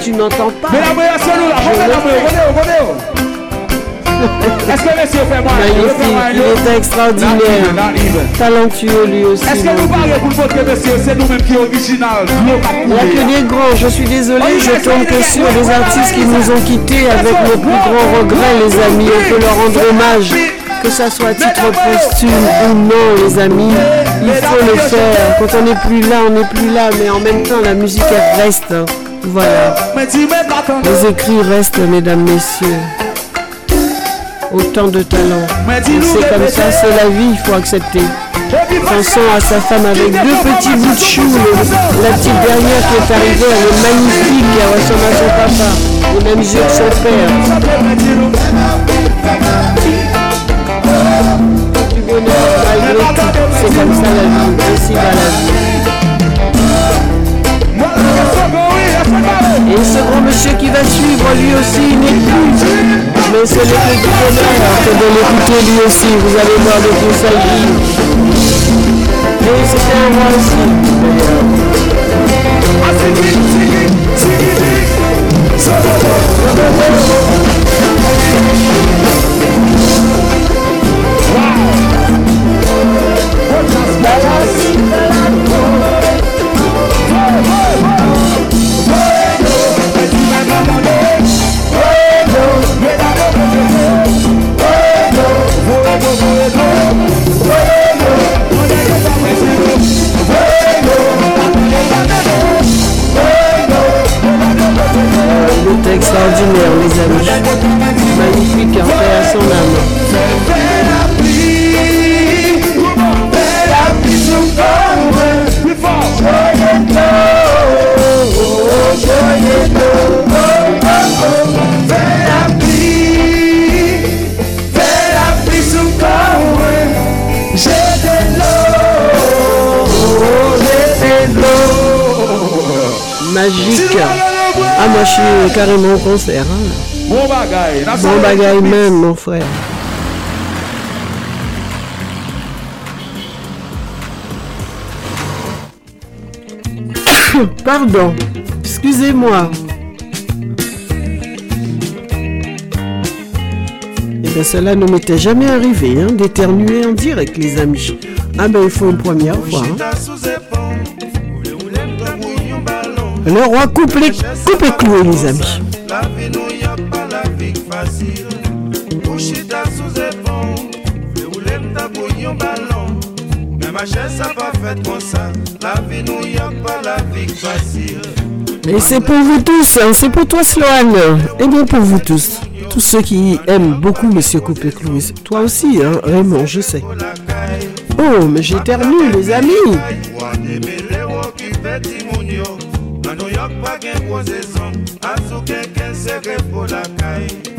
Tu n'entends pas. Mesdames et messieurs, nous là, venez venez, venez. Est-ce que monsieur fait moi Magnifique, il est extraordinaire. Talentueux lui aussi. Est-ce que vous parlez pour montrer, monsieur? C'est nous-mêmes qui est original. Il n'y a que des grands, je suis désolé, je tombe que sur les artistes qui nous ont quittés avec le plus grand regret, les amis. On peut leur rendre hommage, que ça soit à titre posthume ou non, les amis. Il faut le faire. Quand on n'est plus là, on n'est plus là, mais en même temps, la musique, elle reste. Voilà. Les écrits restent, mesdames, messieurs. Autant de talent. C'est comme ça, c'est la vie, il faut accepter. Chanson à sa femme avec deux petits bouts de chou. la petite dernière qui est arrivée, elle est magnifique, elle ressemble à son papa. Les mêmes yeux que son père. C'est comme ça la vie, ainsi va la vie. Et ce grand monsieur qui va suivre, lui aussi, n'est plus. Mais ce n'est que du bonheur que de l'écouter lui aussi. Vous allez voir de quoi il s'agit. Et roi aussi, carrément au concert. hein. Bon bagaille. Bon bagaille même, mon frère. (coughs) Pardon, excusez-moi. Eh bien, cela ne m'était jamais arrivé, hein, d'éternuer en direct, les amis. Ah ben, il faut une première fois. hein. Le roi coupe les, coupe les clous, les amis. La vie nous y a pas la vie facile. Bouchita sous éponge, le roulem ta bouillon ballon. Mais ma chaise ça pas fait comme ça. La vie nous y a pas la vie facile. Et c'est pour vous tous, hein, c'est pour toi Sloane. Et bien pour vous tous. Tous ceux qui aiment beaucoup Monsieur Coupé Clou. Et c'est Toi aussi, hein, Raymond, je sais. Oh, mais j'éternue, les amis. Quelqu'un c'est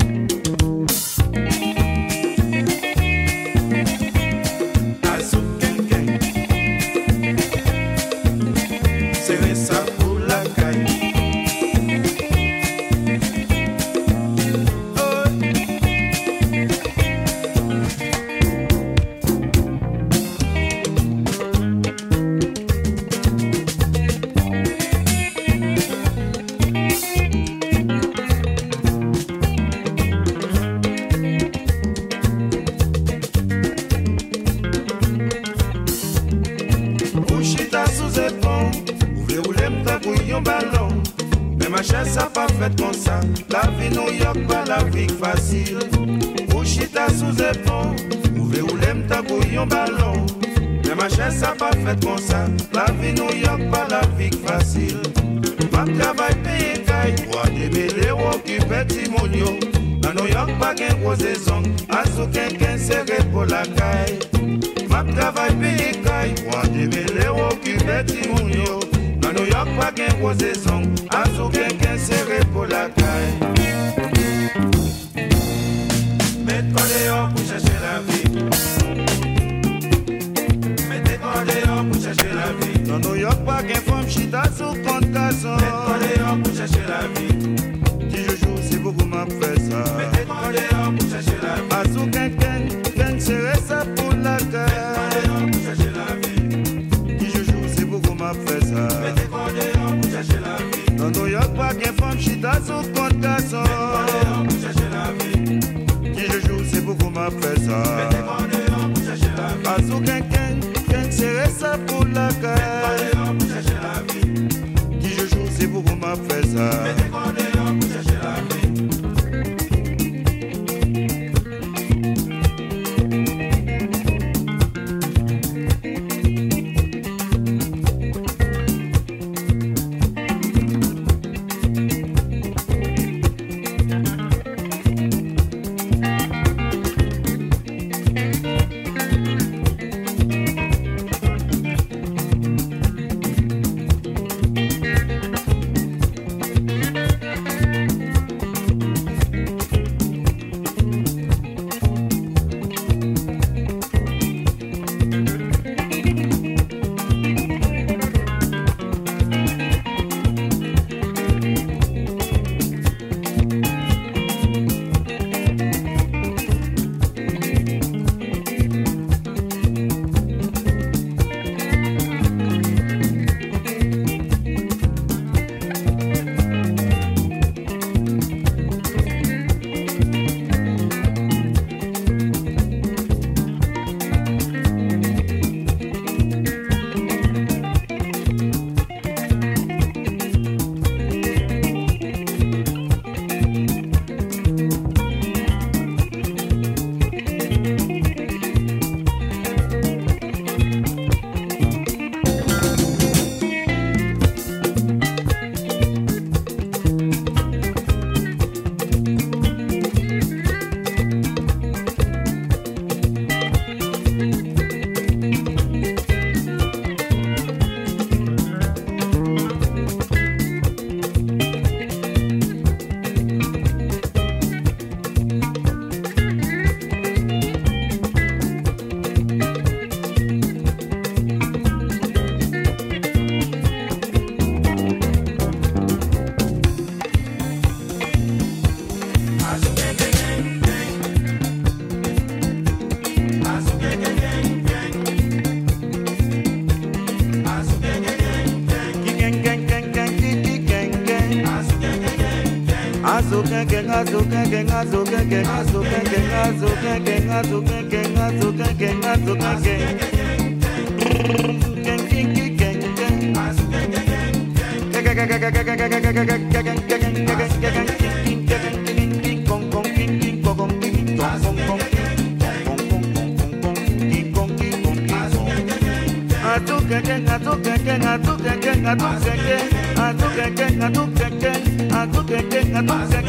I do get, I do get, I do get, I do get, I do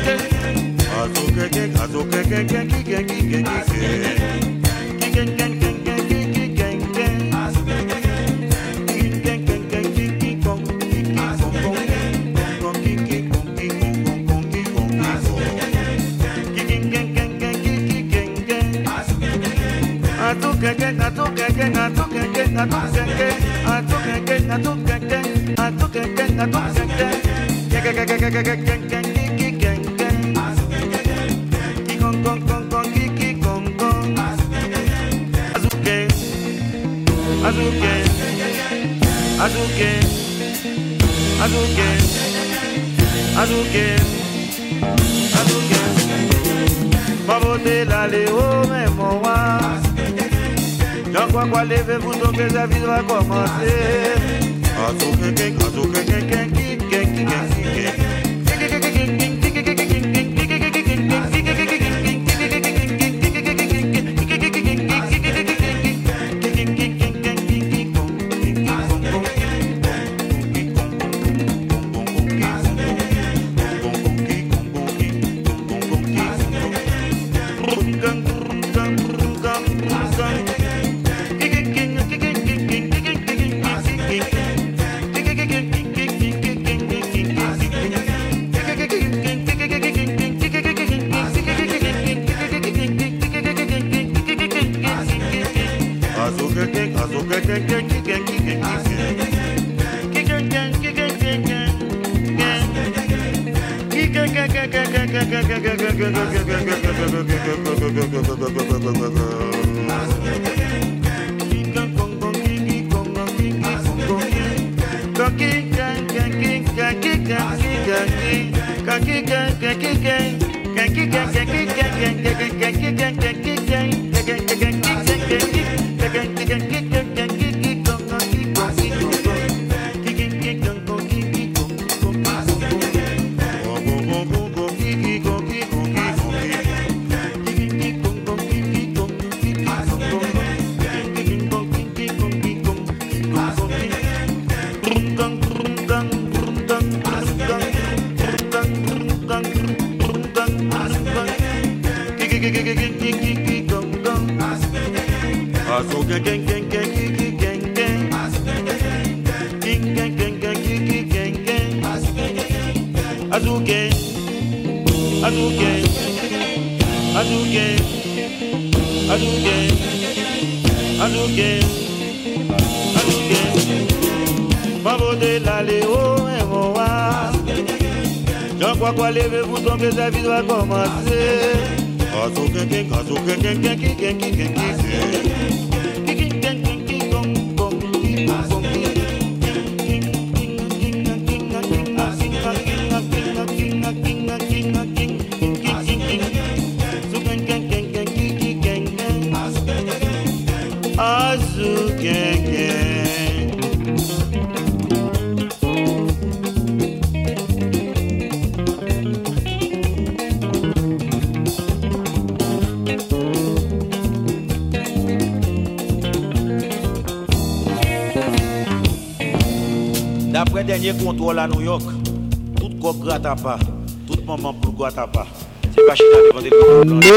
get azukeke azukekeke kikekikekike Gang, gang, gang, gang, gang, gang. va lever, vous tombez, la vie va commencer.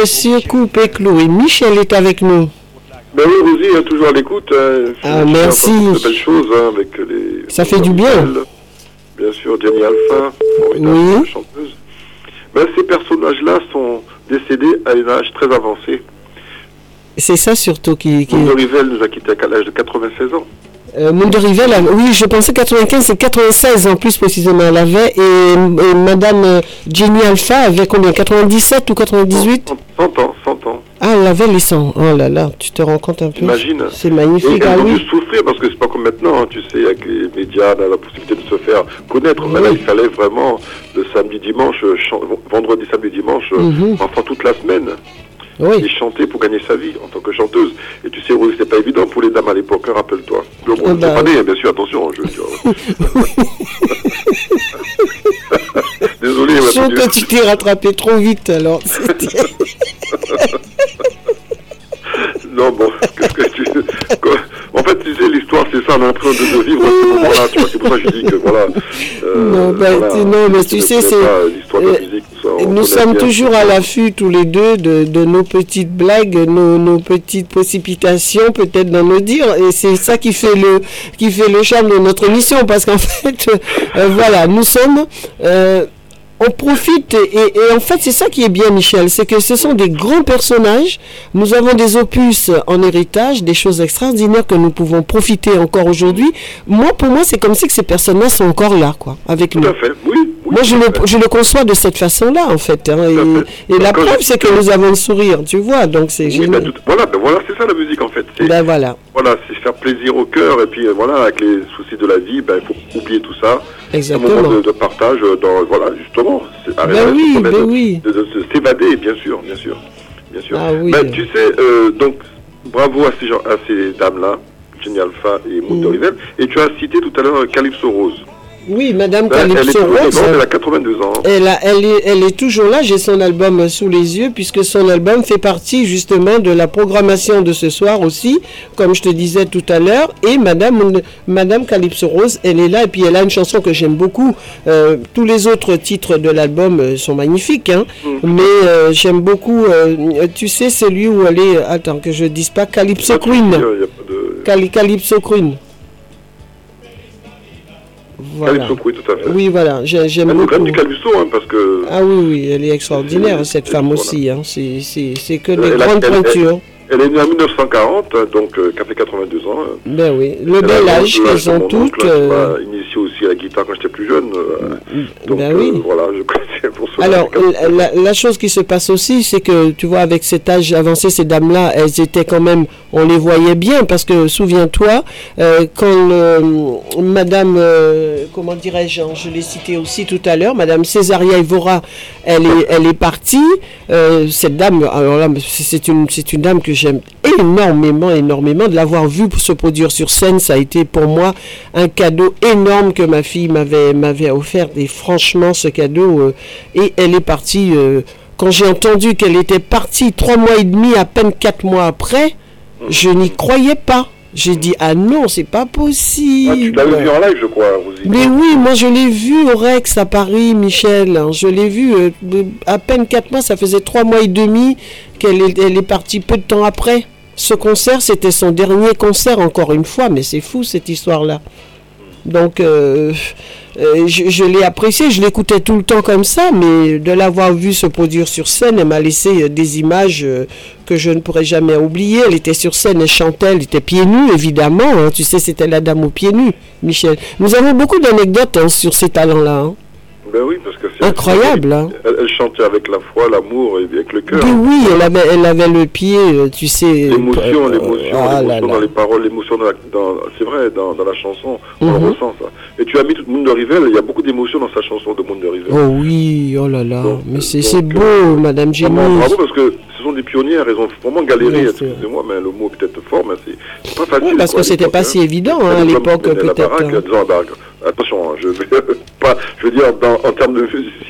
Monsieur Coupé Chloé, Michel est avec nous. Ben oui, Rosie, toujours à l'écoute. hein. Ah, merci. entends De belles choses hein, avec les. Ça fait du bien. Bien sûr, Jenny Alpha, formidable chanteuse. Ben, ces personnages-là sont décédés à un âge très avancé. C'est ça surtout qui. qui... Mundo Rivel nous a quittés à l'âge de 96 ans? Euh, Mundo Rivel, a- oui, je pensais 95 et 96 en plus précisément elle avait. Et, et Madame euh, Jenny Alpha avait combien 97 ou 98 100 ans, 100 ans. Ah, elle avait les 100. Oh là là, tu te rends compte un peu Imagine. C'est magnifique, Et ah oui. souffrir parce que c'est pas comme maintenant, hein, tu sais, avec les médias, on a la possibilité de se faire connaître. Mais là, il fallait vraiment le samedi, dimanche, vendredi, samedi, dimanche, euh, Mhm. enfin toute la semaine. Oui. Et chanter pour gagner sa vie en tant que chanteuse. Et tu sais, c'est pas évident pour les dames à l'époque, hein, rappelle-toi. Bon, Ah c'est bah. pas né, bien sûr, attention. Je. (laughs) (laughs) Désolé, Je ma sens petite- que tu t'es rattrapé trop vite alors. (laughs) C'était- Non, bon, (laughs) qu'est-ce que tu... En fait, tu sais, l'histoire, c'est ça, on est en train de, vivre ce moment-là, tu vois, c'est pour ça que je dis que, voilà... euh, non, bah, voilà, non, mais tu sais, c'est. euh, Nous sommes bien. toujours à l'affût tous les deux de, de nos petites blagues, nos, nos petites précipitations peut-être dans nos dires et c'est ça qui fait le qui fait le charme de notre émission parce qu'en (laughs) fait euh, voilà nous sommes euh, on profite et, et en fait c'est ça qui est bien Michel, c'est que ce sont des grands personnages, nous avons des opus en héritage, des choses extraordinaires que nous pouvons profiter encore aujourd'hui. Moi pour moi c'est comme si que ces personnages sont encore là quoi, avec nous. Tout à fait, oui. Moi, je le, je le conçois de cette façon-là, en fait. hein, et, et la preuve, c'est que nous avons le sourire, tu vois. Donc, c'est Oui, ben, voilà, ben voilà, c'est ça la musique en fait. C'est, Ben voilà. Voilà, c'est faire plaisir au cœur et puis euh, voilà, avec les soucis de la vie, ben il faut oublier tout ça. Exactement. Un moment de, de partage euh, dans, voilà, justement. C'est, arrêter Ben de oui, ben de- oui. De, de se- s'évader, bien sûr, bien sûr, bien sûr. Ah oui. Ben, tu sais, euh, donc bravo à ces gens, à ces dames-là, Jenny Alpha et Mundo Mm. Et tu as cité tout à l'heure Calypso Rose. Oui, Madame Ben, Calypso Rose. elle a 82 ans. Elle, a- elle, est, elle est toujours là, j'ai son album sous les yeux, puisque son album fait partie justement de la programmation de ce soir aussi, comme je te disais tout à l'heure. Et Madame, Madame Calypso Rose, elle est là, et puis elle a une chanson que j'aime beaucoup. Euh, tous les autres titres de l'album euh, sont magnifiques, hein, mais euh, j'aime beaucoup, euh, tu sais, celui où elle est, attends que je dise pas, Calypso Queen. Calypso Queen. Voilà. Calypso, oui, tout à fait. Oui, voilà, j'ai- j'aime Elle beaucoup. donne du Calypso, hein, parce que... Ah oui, oui, elle est extraordinaire, cette femme aussi. Hein. C'est- que des Elle a- grandes elle- elle-. Elle est née en 1940, donc euh, qui a fait 82 ans. euh. Ben oui, le Elle bel âge qu'elles ont toutes. euh, la guitare quand j'étais plus jeune. euh, donc Ben oui. euh, voilà, je connaissais pour cela. Alors, la, chose qui se passe aussi, c'est que, tu vois, avec cet âge avancé, ces dames-là, elles étaient quand même, on les voyait bien, parce que, souviens-toi, euh, quand le- Madame, comment dirais-je, hein, je l'ai cité aussi tout à l'heure, Madame Césaria Evora, elle est, elle est partie, euh, cette dame, alors là, c'est c'est une, c'est une dame que j'aime énormément, énormément, de l'avoir vue se produire sur scène, ça a été pour moi un cadeau énorme que ma fille m'avait m'avait offert et franchement ce cadeau euh, et elle est partie euh, quand j'ai entendu qu'elle était partie trois mois et demi à peine quatre mois après je n'y croyais pas j'ai dit ah non c'est pas possible Ah, tu l'avais vu en live, je crois, Rosie. mais oui, moi je l'ai vu au Rex à Paris, Michel. Je l'ai vu euh, à peine quatre mois, ça faisait trois mois et demi qu'elle est, elle est partie peu de temps après. Ce concert, c'était son dernier concert, encore une fois, mais c'est fou cette histoire-là. Donc, euh, euh, je, l'ai apprécié, je l'écoutais tout le temps comme ça, mais de l'avoir vu se produire sur scène, elle m'a laissé euh, des images que je ne pourrai jamais oublier. Elle était sur scène, elle chantait, elle était pieds nus, évidemment. hein. Tu sais, c'était la dame aux pieds nus, Michel. Nous avons beaucoup d'anecdotes hein, sur ces talents-là. hein. Ben oui, parce que Incroyable, hein. Elle, elle chantait avec la foi, l'amour et avec le cœur. Oui, elle avait, elle avait le pied, euh, tu sais. L'émotion, euh, l'émotion, ah là l'émotion dans les paroles, l'émotion dans, c'est vrai, dans, dans la chanson, on Mhm. le ressent ça. Et tu as mis tout le monde de Rivel, il y a beaucoup d'émotions dans sa chanson de Monde de Rivel. Oh oui, oh là là. Mais c'est beau, Madame Vraiment, Jenny. bravo parce que ce sont des pionnières, elles ont vraiment galéré, excusez-moi, mais le mot est peut-être fort, mais c'est pas facile. Oui, parce quoi, que c'était pas hein. si évident hein, à l'époque, peut-être. hein. la baraque. Attention, hein, je vais (laughs) pas, je veux dire, dans, en termes de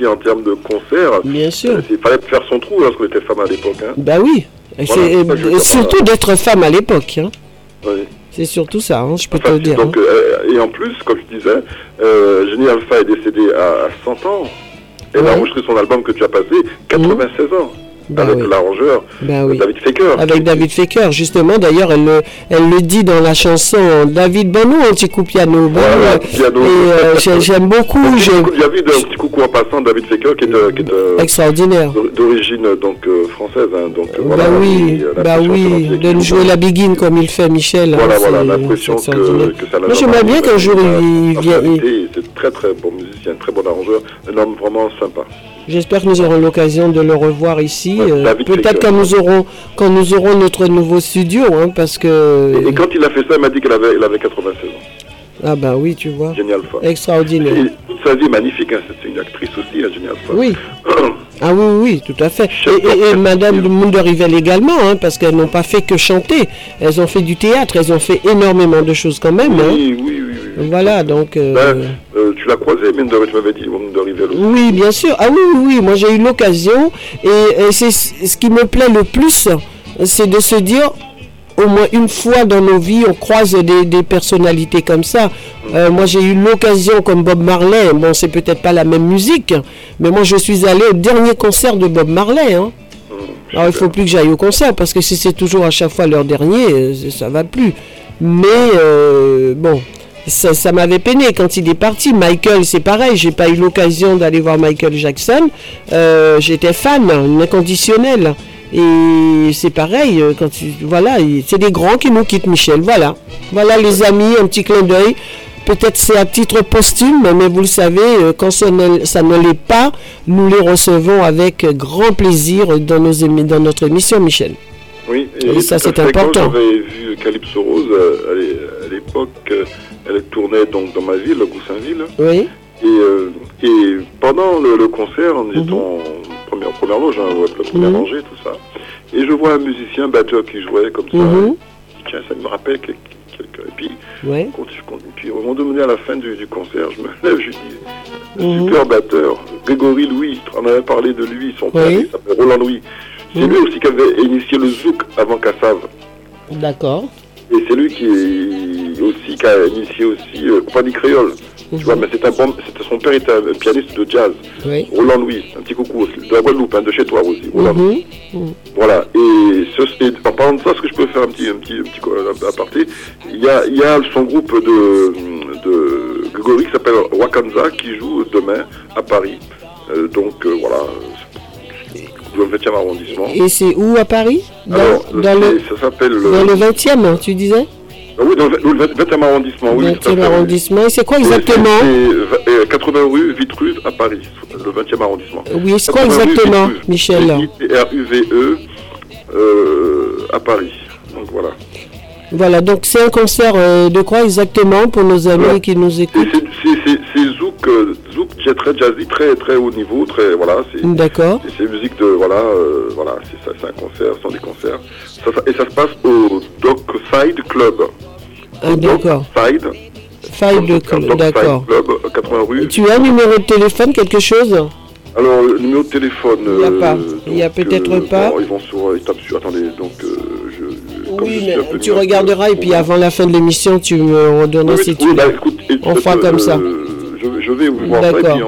en termes de concert, Bien sûr. il fallait faire son trou lorsqu'on était femme à l'époque. Hein. Bah oui. Et Voilà, c'est- euh, surtout d'être femme à l'époque. hein. Oui. C'est surtout ça, hein, je peux te le dire. Donc, hein. euh, et en plus, comme je disais, euh, Jenny Alpha est décédée à, à 100 ans. Elle a Ouais. enregistré son album que tu as passé 96 ans. Bah avec oui. l'arrangeur Bah oui. David Faker. Avec David Faker, justement. D'ailleurs, elle, le- elle le dit dans la chanson David Bono, un petit coup piano. Voilà, euh, piano. Euh, j'ai- j'aime beaucoup. Un Il y avait un petit coucou en passant, David Faker, qui est, euh, qui est, Extraordinaire. d'origine donc française. hein, donc, Bah voilà, oui, bah l'impression oui, de nous jouer la biguine comme il fait Michel. hein, Voilà, voilà, l'impression que, que ça l'a Moi, j'aimerais bien qu'un jour il vienne. C'est très très bon musicien, très bon arrangeur, un homme vraiment sympa. J'espère que nous aurons l'occasion de le revoir ici. Ouais, euh, Peut-être quand nous aurons quand nous aurons notre nouveau studio, hein, parce que Et quand il a fait ça, il m'a dit qu'il avait, il avait 96 ans. ah bah oui, tu vois, Génial femme. extraordinaire. Sa vie est magnifique, hein, c'est une actrice aussi, hein, génial femme. Oui. (coughs) Ah oui, oui, tout à fait. Et, et- et Madame de également, hein, parce qu'elles n'ont pas fait que chanter. Elles ont fait du théâtre, elles ont fait énormément de choses quand même. hein. Oui, oui, oui. Voilà, donc. euh, Ben, euh, tu l'as croisé, mine de tu m'avais dit, mine de. Oui, bien sûr. Ah oui, oui, oui. Moi, j'ai eu l'occasion. Et, et c'est ce qui me plaît le plus, c'est de se dire, au moins une fois dans nos vies, on croise des, des personnalités comme ça. Euh, moi, j'ai eu l'occasion, comme Bob Marley, bon, c'est peut-être pas la même musique, mais moi, je suis allé au dernier concert de Bob Marley. Hein. Alors, il faut plus que j'aille au concert, parce que si c'est toujours à chaque fois leur dernier, euh, ça va plus. Mais, euh, bon, ça, ça m'avait peiné quand il est parti. Michael, c'est pareil, j'ai pas eu l'occasion d'aller voir Michael Jackson. Euh, J'étais fan, inconditionnel. Et c'est pareil, euh, quand tu, voilà, il- c'est des grands qui nous quittent, Michel. Voilà, voilà les amis, un petit clin d'œil. Peut-être c'est à titre posthume, mais vous le savez, euh, quand ça ne, l'est pas, nous les recevons avec grand plaisir dans, nos, dans notre émission, Michel. Oui, Et ça, c'est important. J'avais vu Calypso Rose à l'é- à l'époque, elle tournait donc dans ma ville, Goussainville. Oui. Et, euh, et pendant le, le concert, on était en première, première loge, hein, la première Mhm. rangée, tout ça. Et je vois un musicien, batteur qui jouait comme ça. Mhm. Tiens, ça me rappelle quel- quelqu'un. Et puis, Ouais. continue, continue. puis au moment donné, à la fin du, du concert, je me (laughs) lève, je dis, Mhm. super batteur, Grégory Louis, on avait parlé de lui, son père, Oui. il s'appelle Roland Louis. C'est Mhm. lui aussi qui avait initié le zouk avant Kassav. D'accord. Et c'est lui qui est aussi qui a initié aussi euh, Compagnie Créole. Tu vois, mais c'est un bon, c'était son père était un pianiste de jazz. Oui. Roland Louis, un petit coucou aussi, de la Guadeloupe, hein, de chez toi aussi. Roland Louis. Mhm. Voilà. Et, ce, et en parlant de ça, est-ce que je peux faire un petit, un petit, un petit un aparté Il y a, il y a son groupe de, de Grégory qui s'appelle Wakanza qui joue demain à Paris. Euh, donc euh, voilà, c'est le 20e arrondissement. Et c'est où à Paris? Dans, Alors, dans le, ça s'appelle dans le 20e, tu disais? Ah Oui, dans le dans le 20e arrondissement, oui. tout à 20e fait, oui. arrondissement. Et c'est quoi exactement c'est- c'est, euh, 80 rue Vitruve à Paris, le 20e arrondissement. Oui, c'est quoi 80 rue exactement, Michel? V-I-T-R-U-V-E, euh, à Paris. Donc voilà. Voilà, donc c'est un concert euh, de quoi exactement pour nos amis qui nous écoutent? C'est- zouk, euh, zouk très jazzy, très très haut niveau, très voilà. C'est D'accord. c'est- musique de voilà, euh, voilà, c'est ça, c'est un concert, ce sont des concerts. Ça, ça- et ça se passe au Dockside Club. Ah, d'accord. Side, Faille de Dockside d'accord. Club, euh, 80 rue. Tu as un numéro de téléphone, quelque chose? Alors, le numéro de téléphone. Il n'y a euh, pas. Il n'y a peut-être euh, pas. bon, ils vont sur. Ils tapent sur. Attendez, donc. euh, comme Oui, mais tu regarderas et puis avant la fin de l'émission, tu me redonneras Oui, si oui, tu bah, veux. On fera euh, comme ça. Je, je vais vous voir D'accord.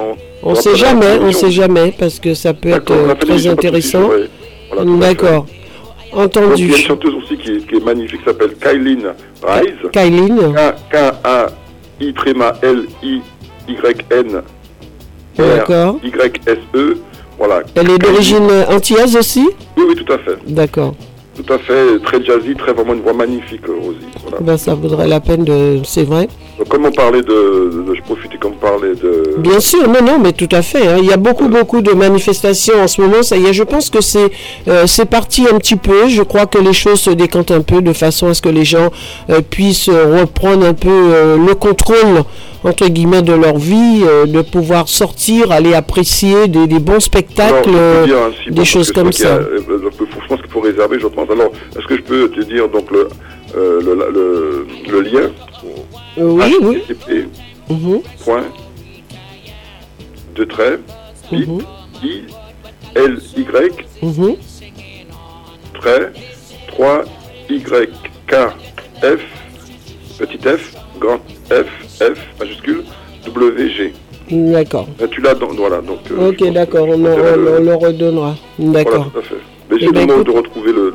on. On sait jamais, on solution. sait jamais, parce que ça peut être euh, très intéressant. Voilà. D'accord. Donc, il y a Entendu. une chanteuse aussi qui est, qui est magnifique, qui s'appelle Kylene Rise. Kylene. K-A-I tréma L-I-Y-N. D'accord. Y-S-E. Voilà. Elle est d'origine antillaise aussi? Oui, oui, tout à fait. D'accord. Tout à fait. Très jazzy, très vraiment une voix magnifique, euh, Rosie. Voilà. Ben, ça vaudrait la peine de. C'est vrai. Donc, comme on parlait de, de- Je profitais comme on parlait de. Bien sûr, non, non, mais tout à fait. hein. Il y a beaucoup, beaucoup de manifestations en ce moment. Ça y est, je pense que c'est euh, c'est parti un petit peu. Je crois que les choses se décantent un peu de façon à ce que les gens euh, puissent reprendre un peu euh, le contrôle entre guillemets de leur vie, euh, de pouvoir sortir, aller apprécier des, des bons spectacles, euh, dire, hein, si, des choses comme ça. a, euh, faut réserver, je pense. Alors, est-ce que je peux te dire donc le, euh, le, le, le lien Euh, oui, Mhm. point, deux traits, bit, I, L, Y, Mhm. trait, 3, Y, K, F, petit f, grand F, F, majuscule, W, G. D'accord. Euh, Tu l'as dans, voilà, donc. euh, Ok, d'accord, on, on- on le redonnera. Voilà, D'accord. tout à fait. Mais Eh c'est ben, le moment écoute- de retrouver le,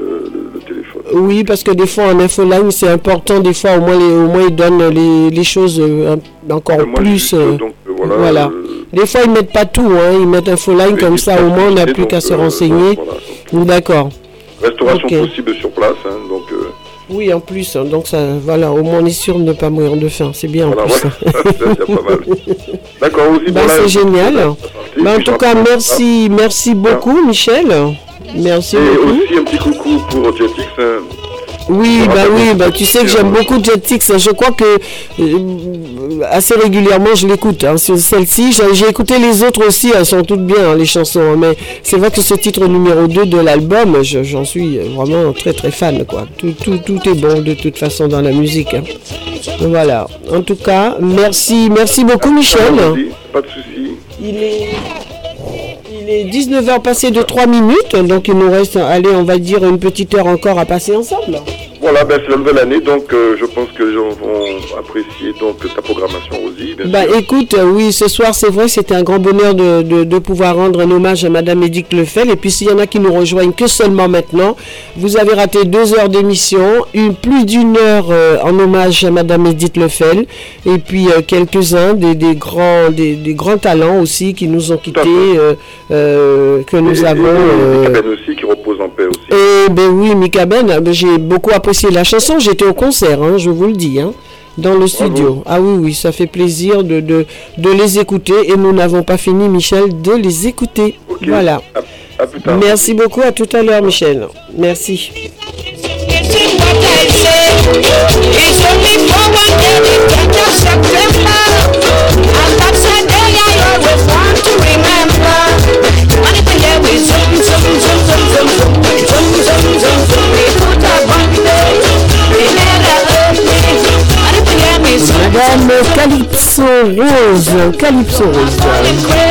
le, le- le téléphone. Oui, parce que des fois en infoline, c'est important. Des fois, au moins, les, au moins ils donnent les, les choses euh, encore moi, plus. juste, euh, donc, euh, voilà, euh, Des fois, ils mettent pas tout. Hein. Ils mettent infoline Mais comme ça. Au moins, on n'a plus qu'à se euh, renseigner. D'accord. Restauration possible sur place, hein, donc. euh, Oui, en plus. hein, Donc ça, voilà. Au moins, on est sûr de ne pas mourir de faim. C'est bien en voilà, plus. voilà. (laughs) D'accord, aussi. Bah, c'est génial. Bah, en tout cas, merci, merci beaucoup, Michel. Merci Et beaucoup. aussi un petit coucou pour Jetix. hein. Oui, bah oui, bah tu sais que j'aime beaucoup Jetix. Je crois que euh, assez régulièrement je l'écoute. hein, sur celle-ci, j'ai écouté les autres aussi. Elles sont toutes bien hein, les chansons. hein, mais c'est vrai que ce titre numéro 2 de l'album, je- j'en suis vraiment très très fan. Quoi. Tout, tout, tout est bon de toute façon dans la musique. hein. Voilà. En tout cas, merci, merci beaucoup Michel. Vas-y, Pas de souci. Il est, il est 19h passé de 3 minutes, donc il nous reste, on va dire une petite heure encore à passer ensemble. Voilà, ben, c'est la nouvelle année, donc euh, je pense que les gens vont apprécier donc ta programmation aussi. bien Bah sûr. écoute, euh, oui, ce soir, c'est vrai, c'était un grand bonheur de, de- de pouvoir rendre un hommage à Madame Edith Lefel. Et puis s'il y en a qui nous rejoignent que seulement maintenant, vous avez raté deux heures d'émission, une, plus d'une heure euh, en hommage à Madame Edith Lefel, et puis euh, quelques-uns des, des grands, des, des grands talents aussi qui nous ont quittés, que nous Et- avons. et Ben aussi qui repose en. Eh ben oui, Mika Ben, euh, ben, j'ai beaucoup apprécié la chanson. J'étais au concert, hein, je vous le dis, hein, dans le studio. Ah oui, oui, ça fait plaisir de, de, de les écouter. Et nous n'avons pas fini, Michel, de les écouter. Voilà. À plus tard. Merci beaucoup. À tout à l'heure, Michel. Merci. It's only for one day, Madame Calypso Rose. Calypso Rose.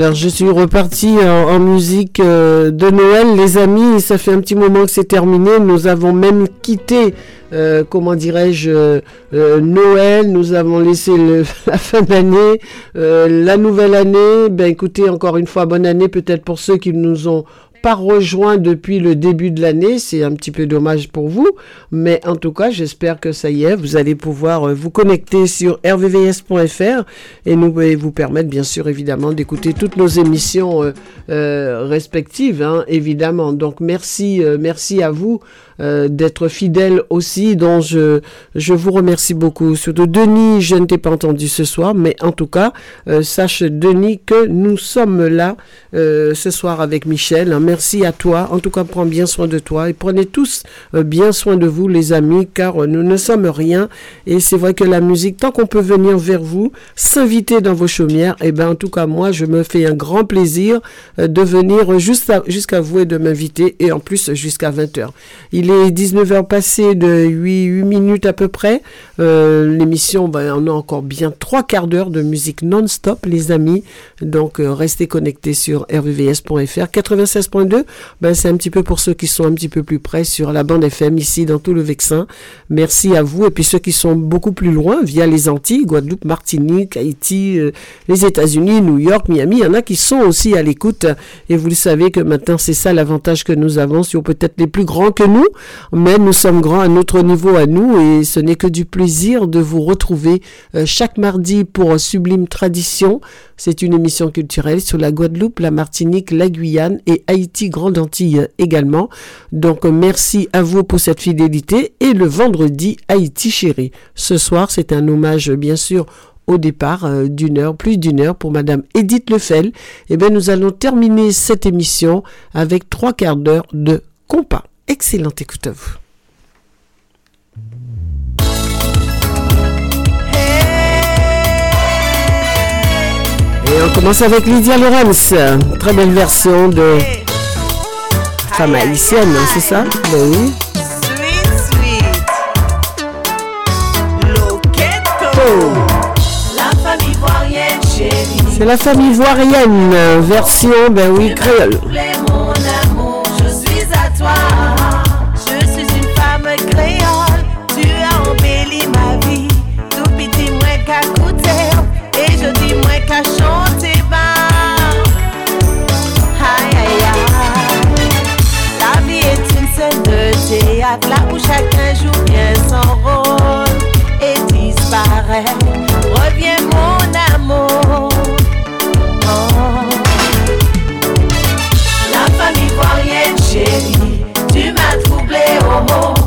Alors je suis reparti en, en musique euh, de Noël, les amis. Ça fait un petit moment que c'est terminé. Nous avons même quitté, euh, comment dirais-je, euh, euh, Noël. Nous avons laissé (laughs) la fin d'année, euh, la nouvelle année. Ben écoutez, encore une fois, bonne année peut-être pour ceux qui nous ont pas rejoints depuis le début de l'année. C'est un petit peu dommage pour vous. Mais en tout cas, j'espère que ça y est, vous allez pouvoir euh, vous connecter sur rvvs.fr et nous vous permettre, bien sûr, évidemment, d'écouter toutes nos émissions euh, euh, respectives, hein, évidemment. Donc, merci, merci à vous euh, d'être fidèles aussi, dont je, je vous remercie beaucoup. Surtout Denis, je ne t'ai pas entendu ce soir, mais en tout cas, euh, sache Denis que nous sommes là euh, ce soir avec Michel. hein. Merci à toi. En tout cas, prends bien soin de toi et prenez tous bien soin de vous, les amis, car nous ne sommes rien. Et c'est vrai que la musique, tant qu'on peut venir vers vous, s'inviter dans vos chaumières, et ben en tout cas, moi, je me fais un grand plaisir de venir juste à- jusqu'à vous et de m'inviter, et en plus jusqu'à 20h. Il est 19h passé de 8, 8 minutes à peu près. Euh, L'émission, ben, on a encore bien trois quarts d'heure de musique non-stop, les amis. Donc, euh, restez connectés sur rvvs.fr. 96.2, ben, c'est un petit peu pour ceux qui sont un petit peu plus près sur la bande FM ici dans tout le Vexin. Merci à vous. Et puis ceux qui sont beaucoup plus loin via les Antilles, Guadeloupe, Martinique, Haïti, euh, les États-Unis, New York, Miami, il y en a qui sont aussi à l'écoute. Et vous le savez que maintenant, c'est ça l'avantage que nous avons sur peut-être les plus grands que nous, mais nous sommes grands à notre niveau à nous et ce n'est que du plaisir de vous retrouver euh, chaque mardi pour Sublime Tradition. C'est une émission culturelle sur la Guadeloupe, la Martinique, la Guyane et Haïti, Grande Antilles également. Donc merci à vous pour cette fidélité et le vendredi Haïti chéri. Ce soir, c'est un hommage bien sûr au départ euh, d'une heure, plus d'une heure pour Madame Edith Lefel. Et bien nous allons terminer cette émission avec trois quarts d'heure de compas. Excellente écoute à vous. Et on commence avec Lydia Lorenz, très belle version de femme haïtienne, hein, c'est ça? Ben oui. La famille ivoirienne chérie. C'est la famille ivoirienne, version, ben oui, créole. Voulez mon amour, je suis à toi. Chacun joue bien son rôle. Et disparaît. Reviens, mon amour. Oh. La famille ivoirienne chérie, tu m'as troublé homo, tu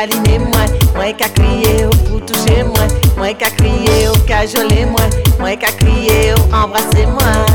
taline mwen Mwen ka kriye ou pou touche mwen Mwen ka kriye ou ka jole mwen Mwen ka kriye ou embrase mwen.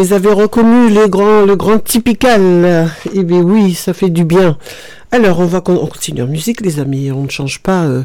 Les avez reconnus, les grands, le grand typical. Eh bien oui, ça fait du bien. Alors, on va con- on continue en musique, les amis. On ne change pas. euh,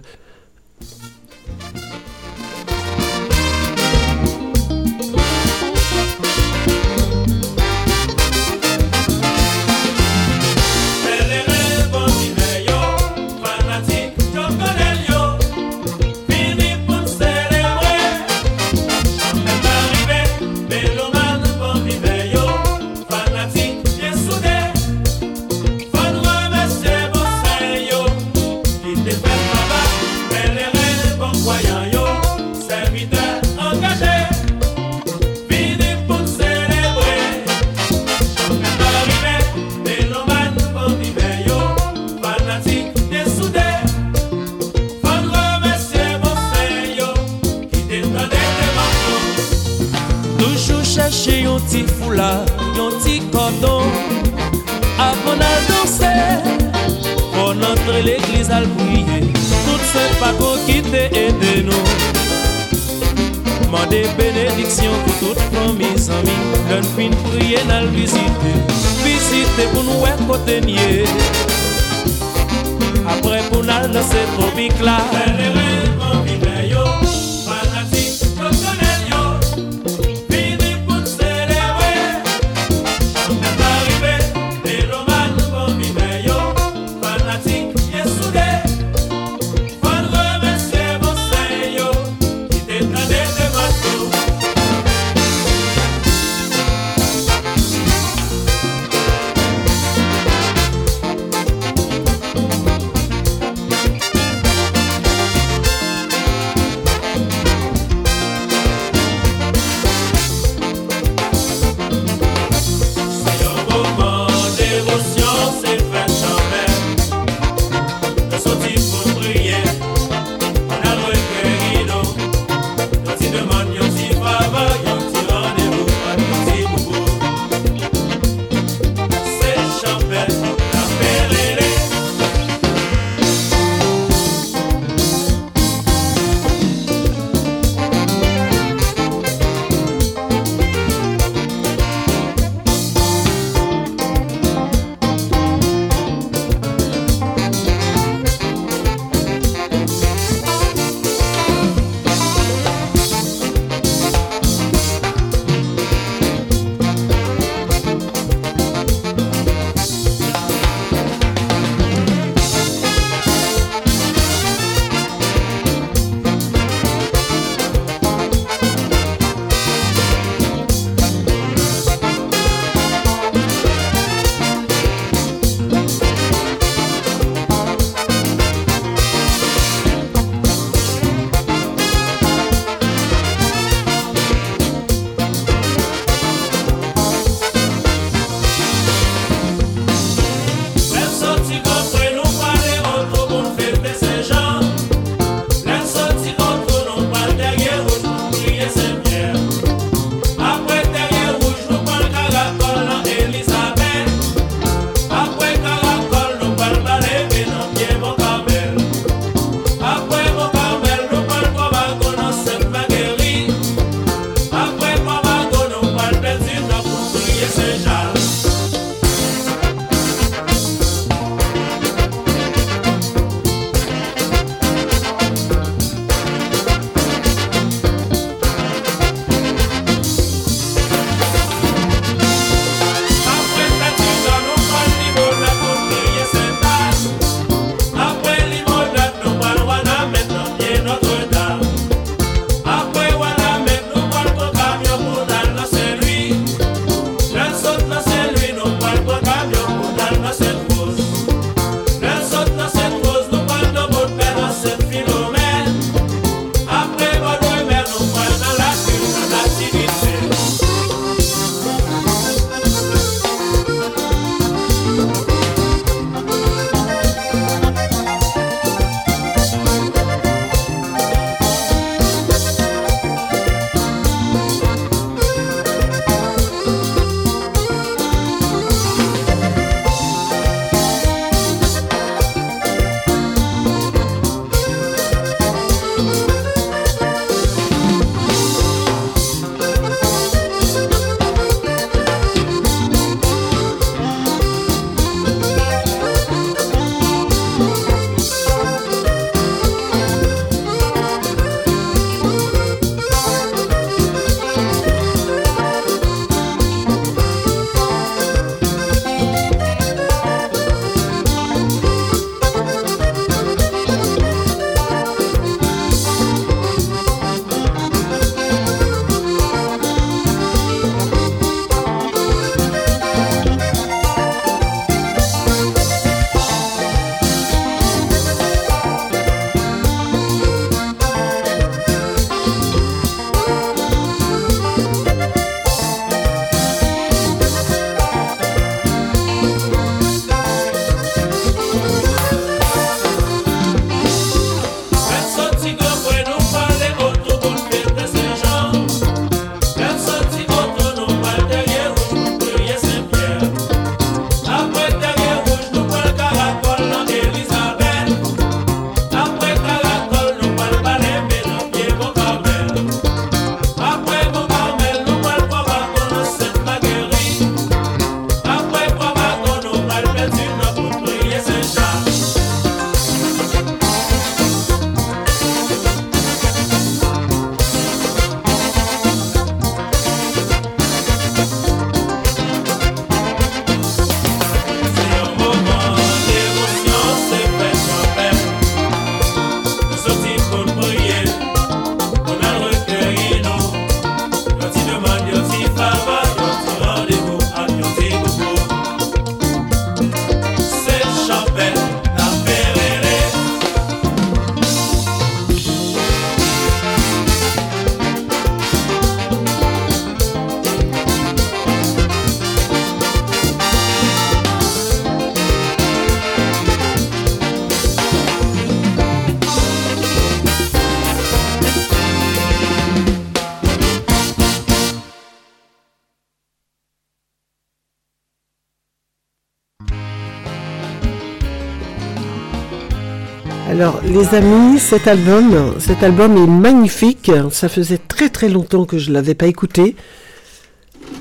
les amis, cet album, cet album est magnifique. Ça faisait très très longtemps que je l'avais pas écouté.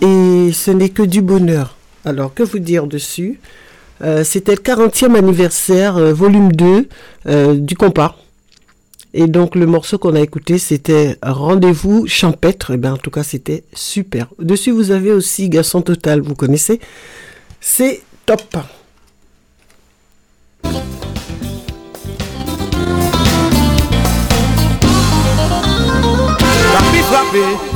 Et ce n'est que du bonheur. Alors, que vous dire dessus? Euh, C'était le 40e anniversaire, euh, volume 2, euh, du compas. Et donc, le morceau qu'on a écouté, c'était Rendez-vous champêtre. Et bien, en tout cas, c'était super. Dessus, vous avez aussi Garçon Total, vous connaissez C'est top.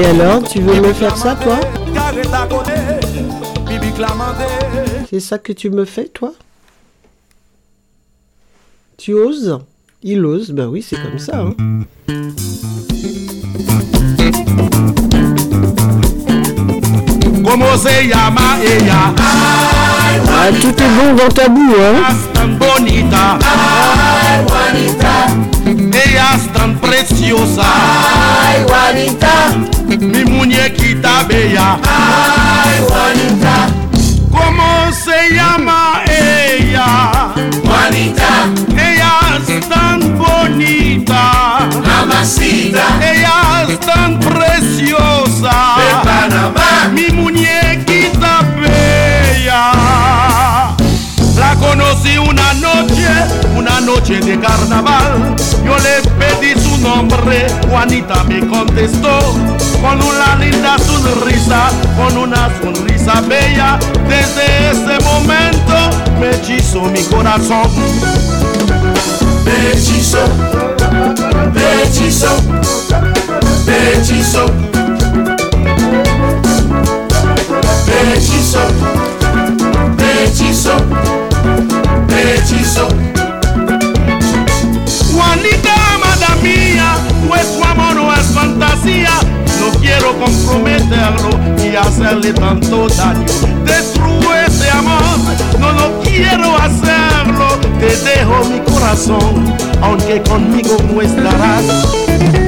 Et alors, tu veux me faire ça toi ta. C'est ça que tu me fais toi Tu oses Il ose, ben oui, c'est comme ça. hein. Ah, tout est bon dans Tabou, hein es tan preciosa. Ay, Juanita. Mi muñequita bella. Ay, Juanita. ¿Cómo se llama ella? Juanita. Ella es tan bonita. Mamacita. Ella es tan preciosa. De Panamá. Mi muñequita La conocí una noche, una noche de carnaval. Yo le pedí su nombre, Juanita me contestó con una linda sonrisa, con una sonrisa bella. Desde ese momento me hechizó mi corazón. Me hechizó, me hechizó, me hechizó. Me hechizó, me hechizó, Juanita, amada mía, pues tu amor no es fantasía. No quiero comprometerlo y hacerle tanto daño. Destruye ese amor, no lo quiero hacerlo. Te dejo mi corazón, aunque conmigo no estarás.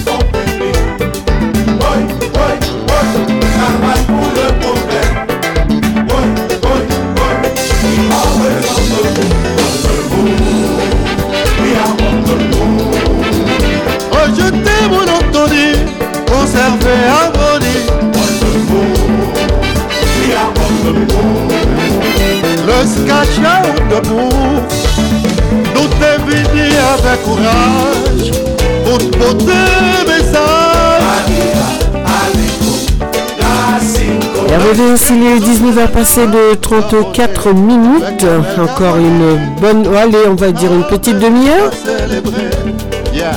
conserver harmonie. Le debout, nous avec courage pour te porter message. Ainsi les 19h passées de 34 minutes. Encore une bonne. oh, allez, on va dire une petite demi-heure. Yeah.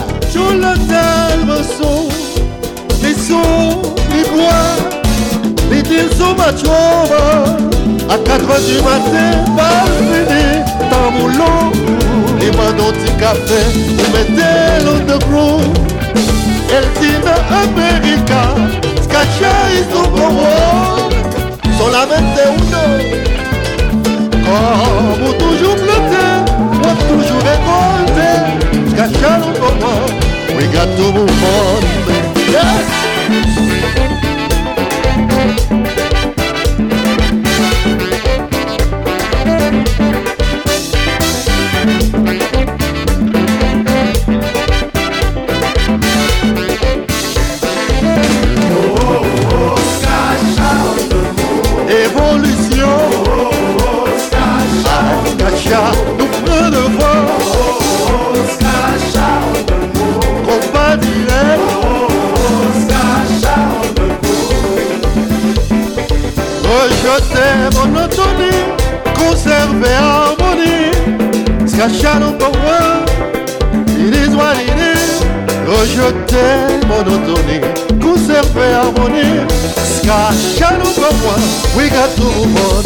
Deals sont machova. À 4 heures du matin, pas fini, dans mon lot, les mains dans du café, vous mettez l'eau de gros. El Team America, Skacha solamente uno. Toujours moi toujours récolté, we got to move. Yes! Évolution, harmonie. Skacha nous comprend, il est what it is. Rejeter monotonie, conserver harmonie. Skacha nous comprend, we got to move on.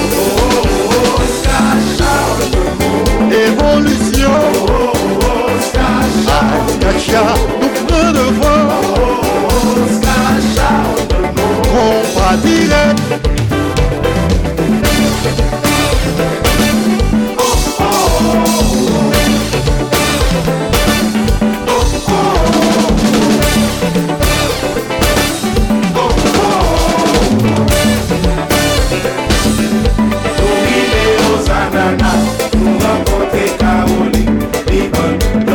Évolution, Skacha nous prend de voir. Combat direct. Mwen kote ka wole, li ban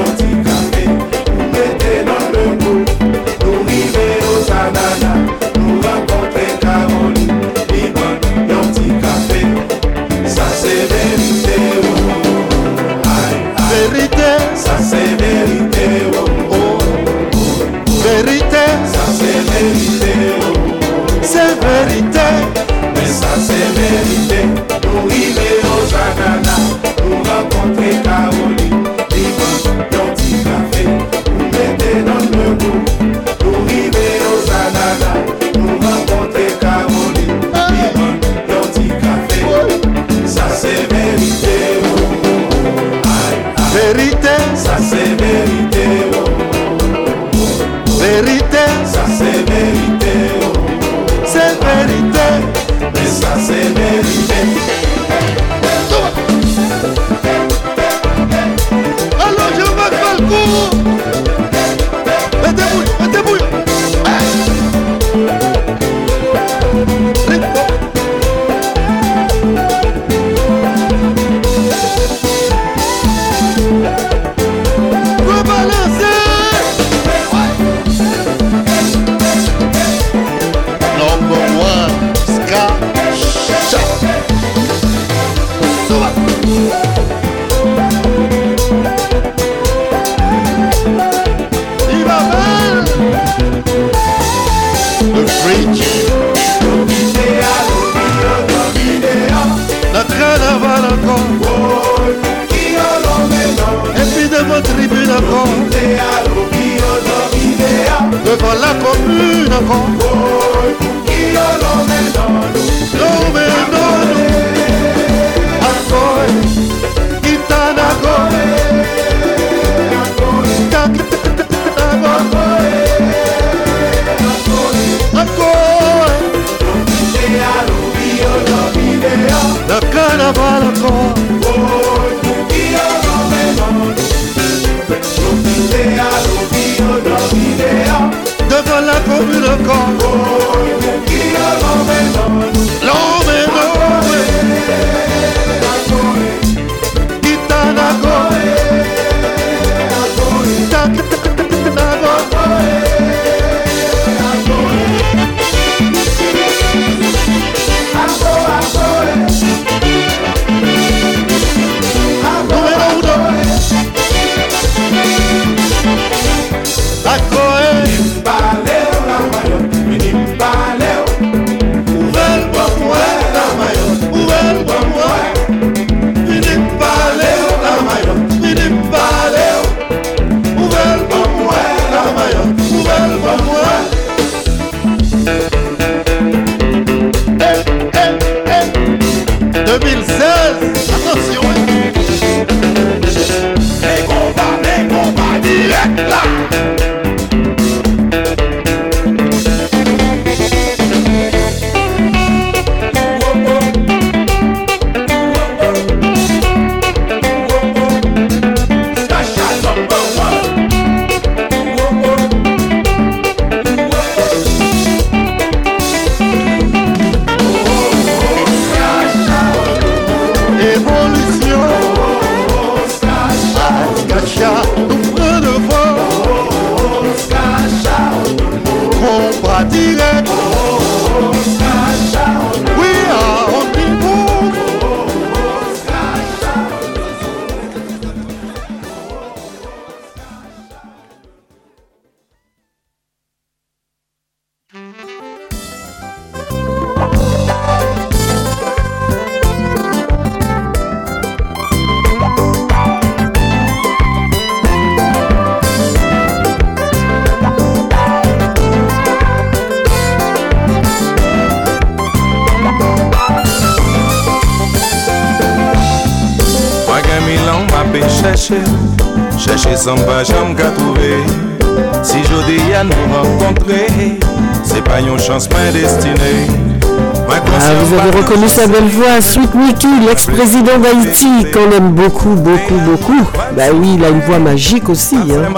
sa belle voix, Sweet Nicky, l'ex-président d'Haïti, qu'on aime beaucoup, beaucoup, beaucoup. Bah oui, il a une voix magique aussi. Hein.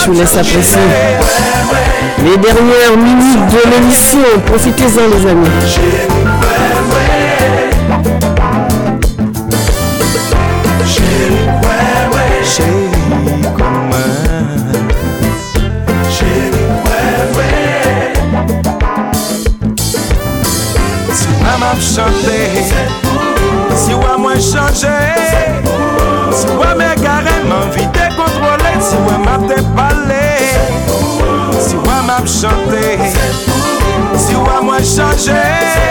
Je vous laisse apprécier. Les dernières minutes de l'émission, profitez-en les amis. exagero.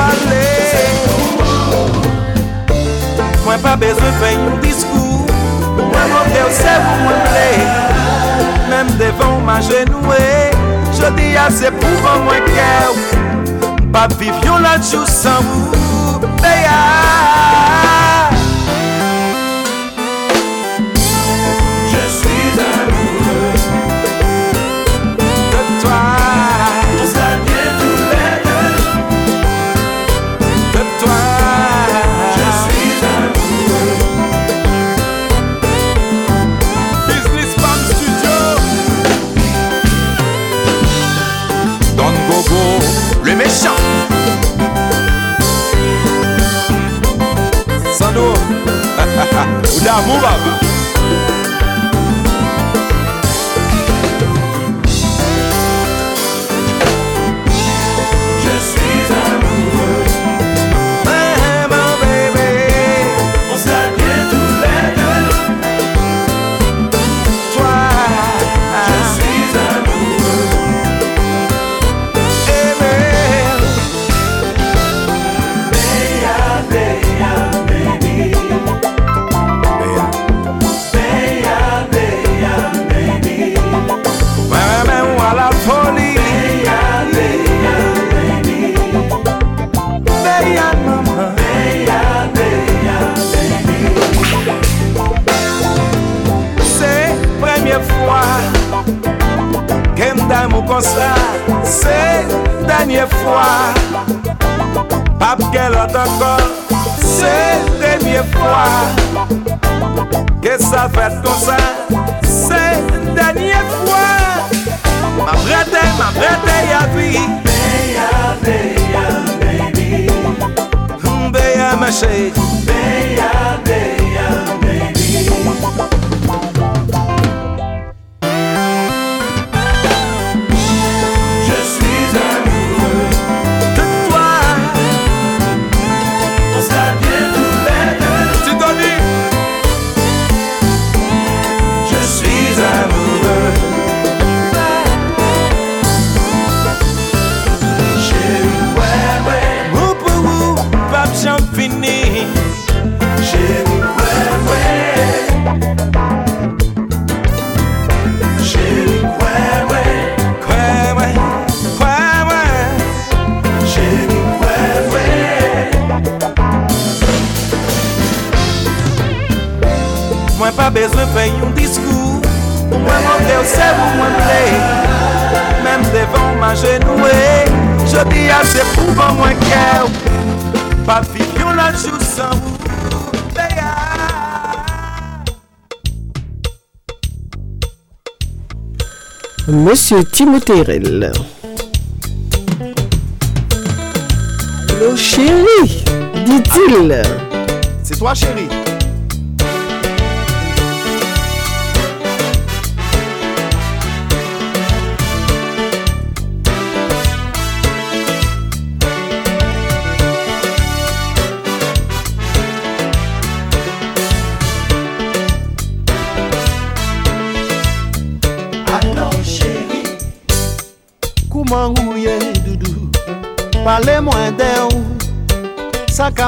pale Mwen pa bezwen fè yon diskou Mwen mwen fè ou se ou mwen ple Mèm devan ou ma genouè Jodi a se pou mwen mwen kè ou Pa viv yon la chou san ou da Mubaba. M'dame comme ça. C'est dernière fois. Pape qu'elle a encore. C'est dernière fois que ça fait comme ça. C'est dernière fois. Ma ma brette, y'a ma chérie. Beya, beya, baby. Monsieur Timothée Rel. Allô chérie, dit-il. C'est toi, chérie.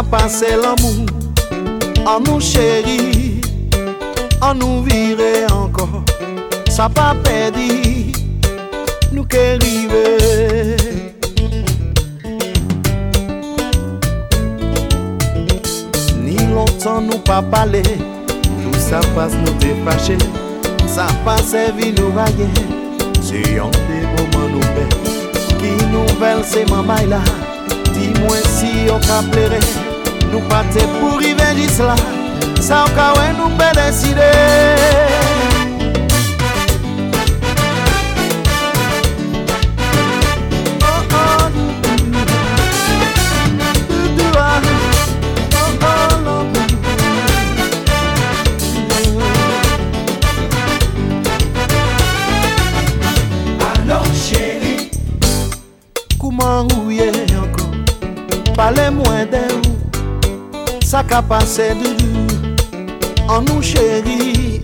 Ka pase l'amou An nou chéri An nou vire ankon Sa pa pedi Nou ke rive Ni lontan nou pa pale Tout sa passe nou te fache Sa pa servi nou raye Se yon de mouman nou pe Ki nouvel se mamay la Di mwen si ka plere Nou pate pou rive jis la Sa ou ka we nou pe deside. Ka pase de du An nou cheri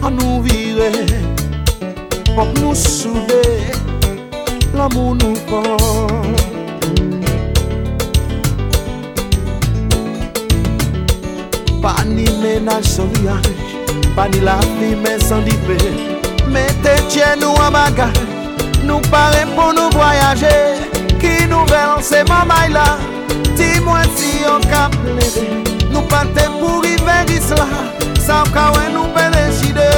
An nou vire Pok nou souve L'amou nou pon Pa ni menaj soliyaj Pa ni la fi men san dipe Mete tje nou an bagaj Nou pare pou nou voyaje Ki nou vel seman bay la Ti mwen si yon kap leve. Nou pante pou rive gis la Sa ou kawen nou bene jide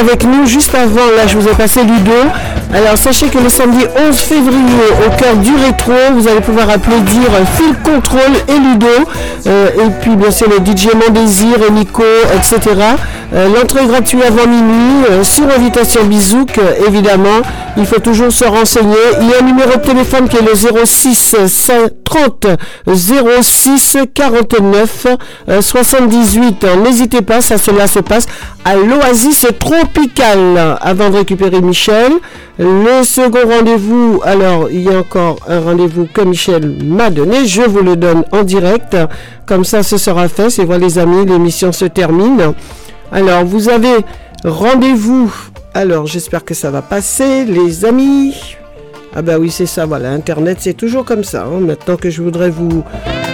avec nous juste avant, là je vous ai passé Ludo. Alors sachez que le samedi 11 février, au cœur du rétro, vous allez pouvoir applaudir Phil Control et Ludo. Euh, et puis bien sûr le DJ Mondésir et Nico, etc. Euh, L'entrée gratuite avant minuit, euh, sur invitation Bizouk, euh, évidemment. Il faut toujours se renseigner. Il y a un numéro de téléphone qui est le 06 30 06 49 78. N'hésitez pas, ça cela se passe à l'Oasis Tropical avant de récupérer Michel. Le second rendez-vous, alors il y a encore un rendez-vous que Michel m'a donné, je vous le donne en direct. Comme ça, ce sera fait. C'est voilà les amis, l'émission se termine. Alors, vous avez rendez-vous. Alors, j'espère que ça va passer, les amis. Ah bah oui, c'est ça, voilà, Internet, c'est toujours comme ça. Hein. Maintenant que je voudrais vous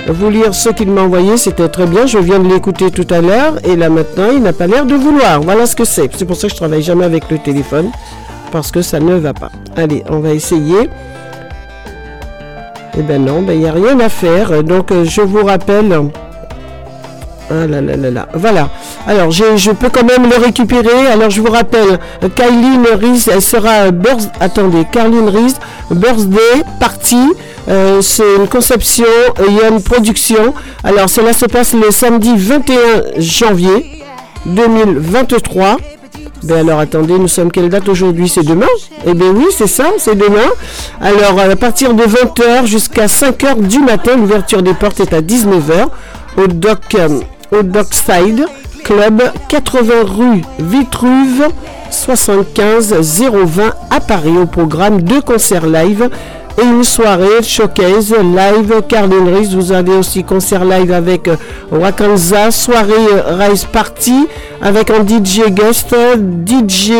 vous lire ce qu'il m'a envoyé, c'était très bien. Je viens de l'écouter tout à l'heure et là maintenant, il n'a pas l'air de vouloir. Voilà ce que c'est. C'est pour ça que je travaille jamais avec le téléphone parce que ça ne va pas. Allez, on va essayer. Eh ben non, ben, il n'y a rien à faire. Donc euh, je vous rappelle. Ah là là là là. Voilà. Alors je peux quand même le récupérer. Alors je vous rappelle, Kylie Reese, elle sera euh, birth... Attendez, Caroline Reese birthday party. Euh, c'est une conception, a une production. Alors cela se passe le samedi 21 janvier 2023. Ben alors attendez, nous sommes quelle date aujourd'hui? C'est demain? Eh bien oui, c'est ça, c'est demain. Alors à partir de 20h jusqu'à 5h du matin, l'ouverture des portes est à 19h au Dock, euh, au Dockside Club, 80 rue Vitruve, 75 020 à Paris. Au programme deux concerts live et une soirée showcase live Carlin. Vous avez aussi concert live avec euh, Wakanza, soirée euh, Rise Party avec un DJ guest, DJ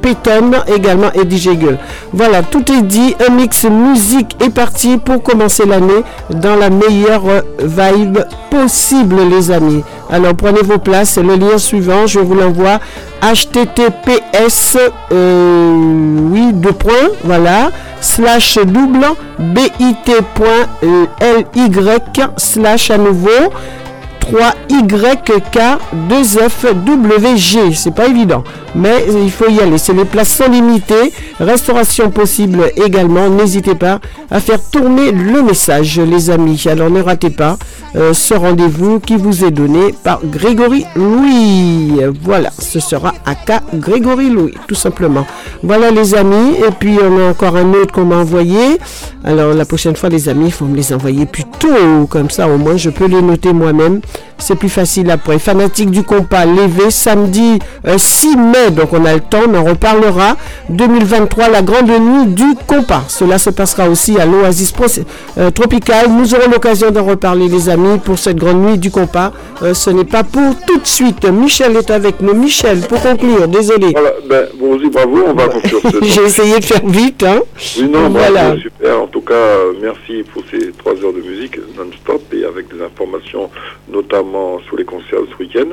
Peyton également et DJ Gueule. Voilà, tout est dit. Un mix musique est parti pour commencer l'année dans la meilleure euh, vibe possible, les amis. Alors prenez vos places. Le lien suivant, je vous l'envoie. https euh, oui deux points voilà slash double bit.ly slash à nouveau 3YK2FWG. C'est pas évident, mais il faut y aller. C'est les places sont limitées. Restauration possible également. N'hésitez pas à faire tourner le message, les amis. Alors ne ratez pas euh, ce rendez-vous qui vous est donné par Grégory Louis. Voilà, ce sera AK Grégory Louis, tout simplement. Voilà les amis. Et puis on a encore un autre qu'on m'a envoyé. Alors la prochaine fois, les amis, il faut me les envoyer plus tôt. Comme ça, au moins, je peux les noter moi-même. C'est plus facile après. Fanatique du compas, levé samedi euh, 6 mai. Donc on a le temps, mais on reparlera. 2023, la grande nuit du compas. Cela se passera aussi à l'Oasis euh, Tropical. Nous aurons l'occasion d'en reparler, les amis, pour cette grande nuit du compas. Euh, ce n'est pas pour tout de suite. Michel est avec nous. Michel, pour conclure, désolé. Voilà, ben, bon, bravo, on va conclure ce (laughs) J'ai essayé de faire vite. Hein. Oui, non, voilà. bravo, super. En tout cas, euh, merci pour ces trois heures de musique non-stop et avec des informations, notamment sur les concerts ce week-end.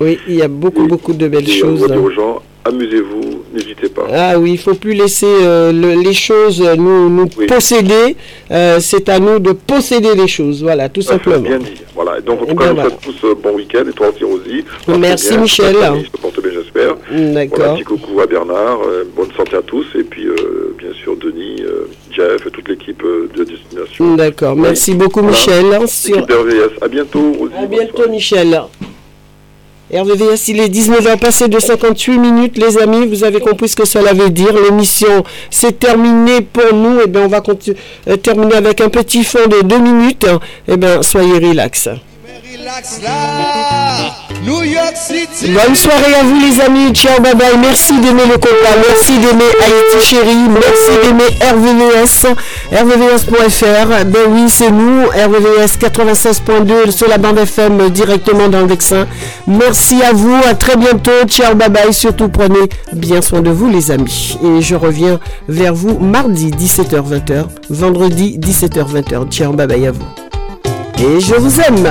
Oui, il y a beaucoup, beaucoup de belles choses. hein. aux gens, amusez-vous, n'hésitez pas. Ah oui, il faut plus laisser euh, le- les choses euh, nous, posséder. Euh, c'est à nous de posséder les choses. Voilà, tout c'est simplement. bien dit. Voilà. Donc, en tout ben cas, nous voilà. souhaitons tous euh, bon week-end et toi aussi, Rosie. Merci, bien, Michel. famille se porte bien, j'espère. D'accord. Voilà, petit coucou à Bernard. bonne santé à tous. Et puis, bien sûr, Denis, et toute l'équipe euh, de Destination. D'accord, Oui. merci beaucoup Voilà. Michel. hein, sur- d'RVS. À bientôt, Rosie. À bientôt Michel. RVVS, il est 19h passé de 58 minutes, les amis. Vous avez compris ce que cela veut dire. L'émission, c'est terminé pour nous. Et bien, on va euh, terminer avec un petit fond de deux minutes. Et bien, soyez relax. Bonne soirée à vous les amis, ciao bye bye, merci d'aimer le combat, merci d'aimer Haïti chérie, merci d'aimer RVVS, RVVS.fr, ben oui c'est nous, RVVS 96.2 sur la bande FM directement dans le Vexin. Merci à vous, à très bientôt, ciao bye bye, surtout prenez bien soin de vous les amis. Et je reviens vers vous mardi 17h-20h, vendredi 17h-20h, ciao bye bye à vous. Et je vous aime.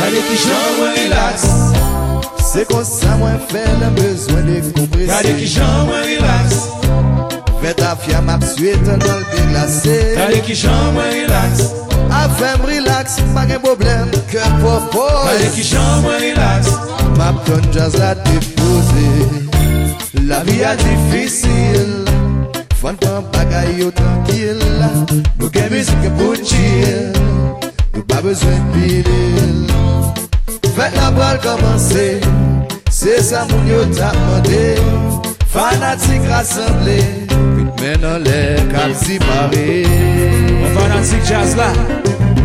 Gade ki jan mwen relax. Se kon sa mwen fè nan bezwen de kompresi Gade ki jan mwen relax. Fè ta fya map suye tan dol bi glase Gade ki jan mwen relax. A fèm relax, pa gen problem ke propose Gade ki jan mwen relax. Map ton jazz la depose La vi a difisil Fon pan bagay yo tankil Nou gen mizik pou chill. Nou pa bezwen pilil Fèt la bal komanse Se sa moun yo tap mande Fanatik rassemble Pit men an lè kap si pare Mwen bon, fanatik jazz la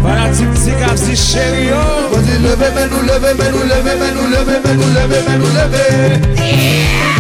Fanatik si kap si chéri oh. yo Mwen di leve men nou leve men nou leve men nou leve men nou leve men nou leve Yeah!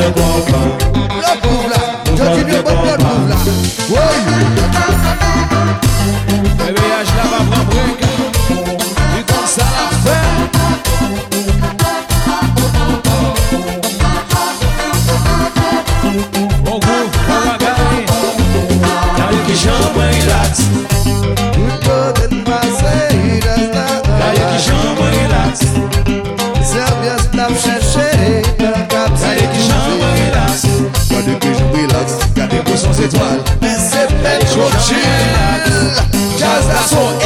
Le compas. Blood chill. Jazz, that's what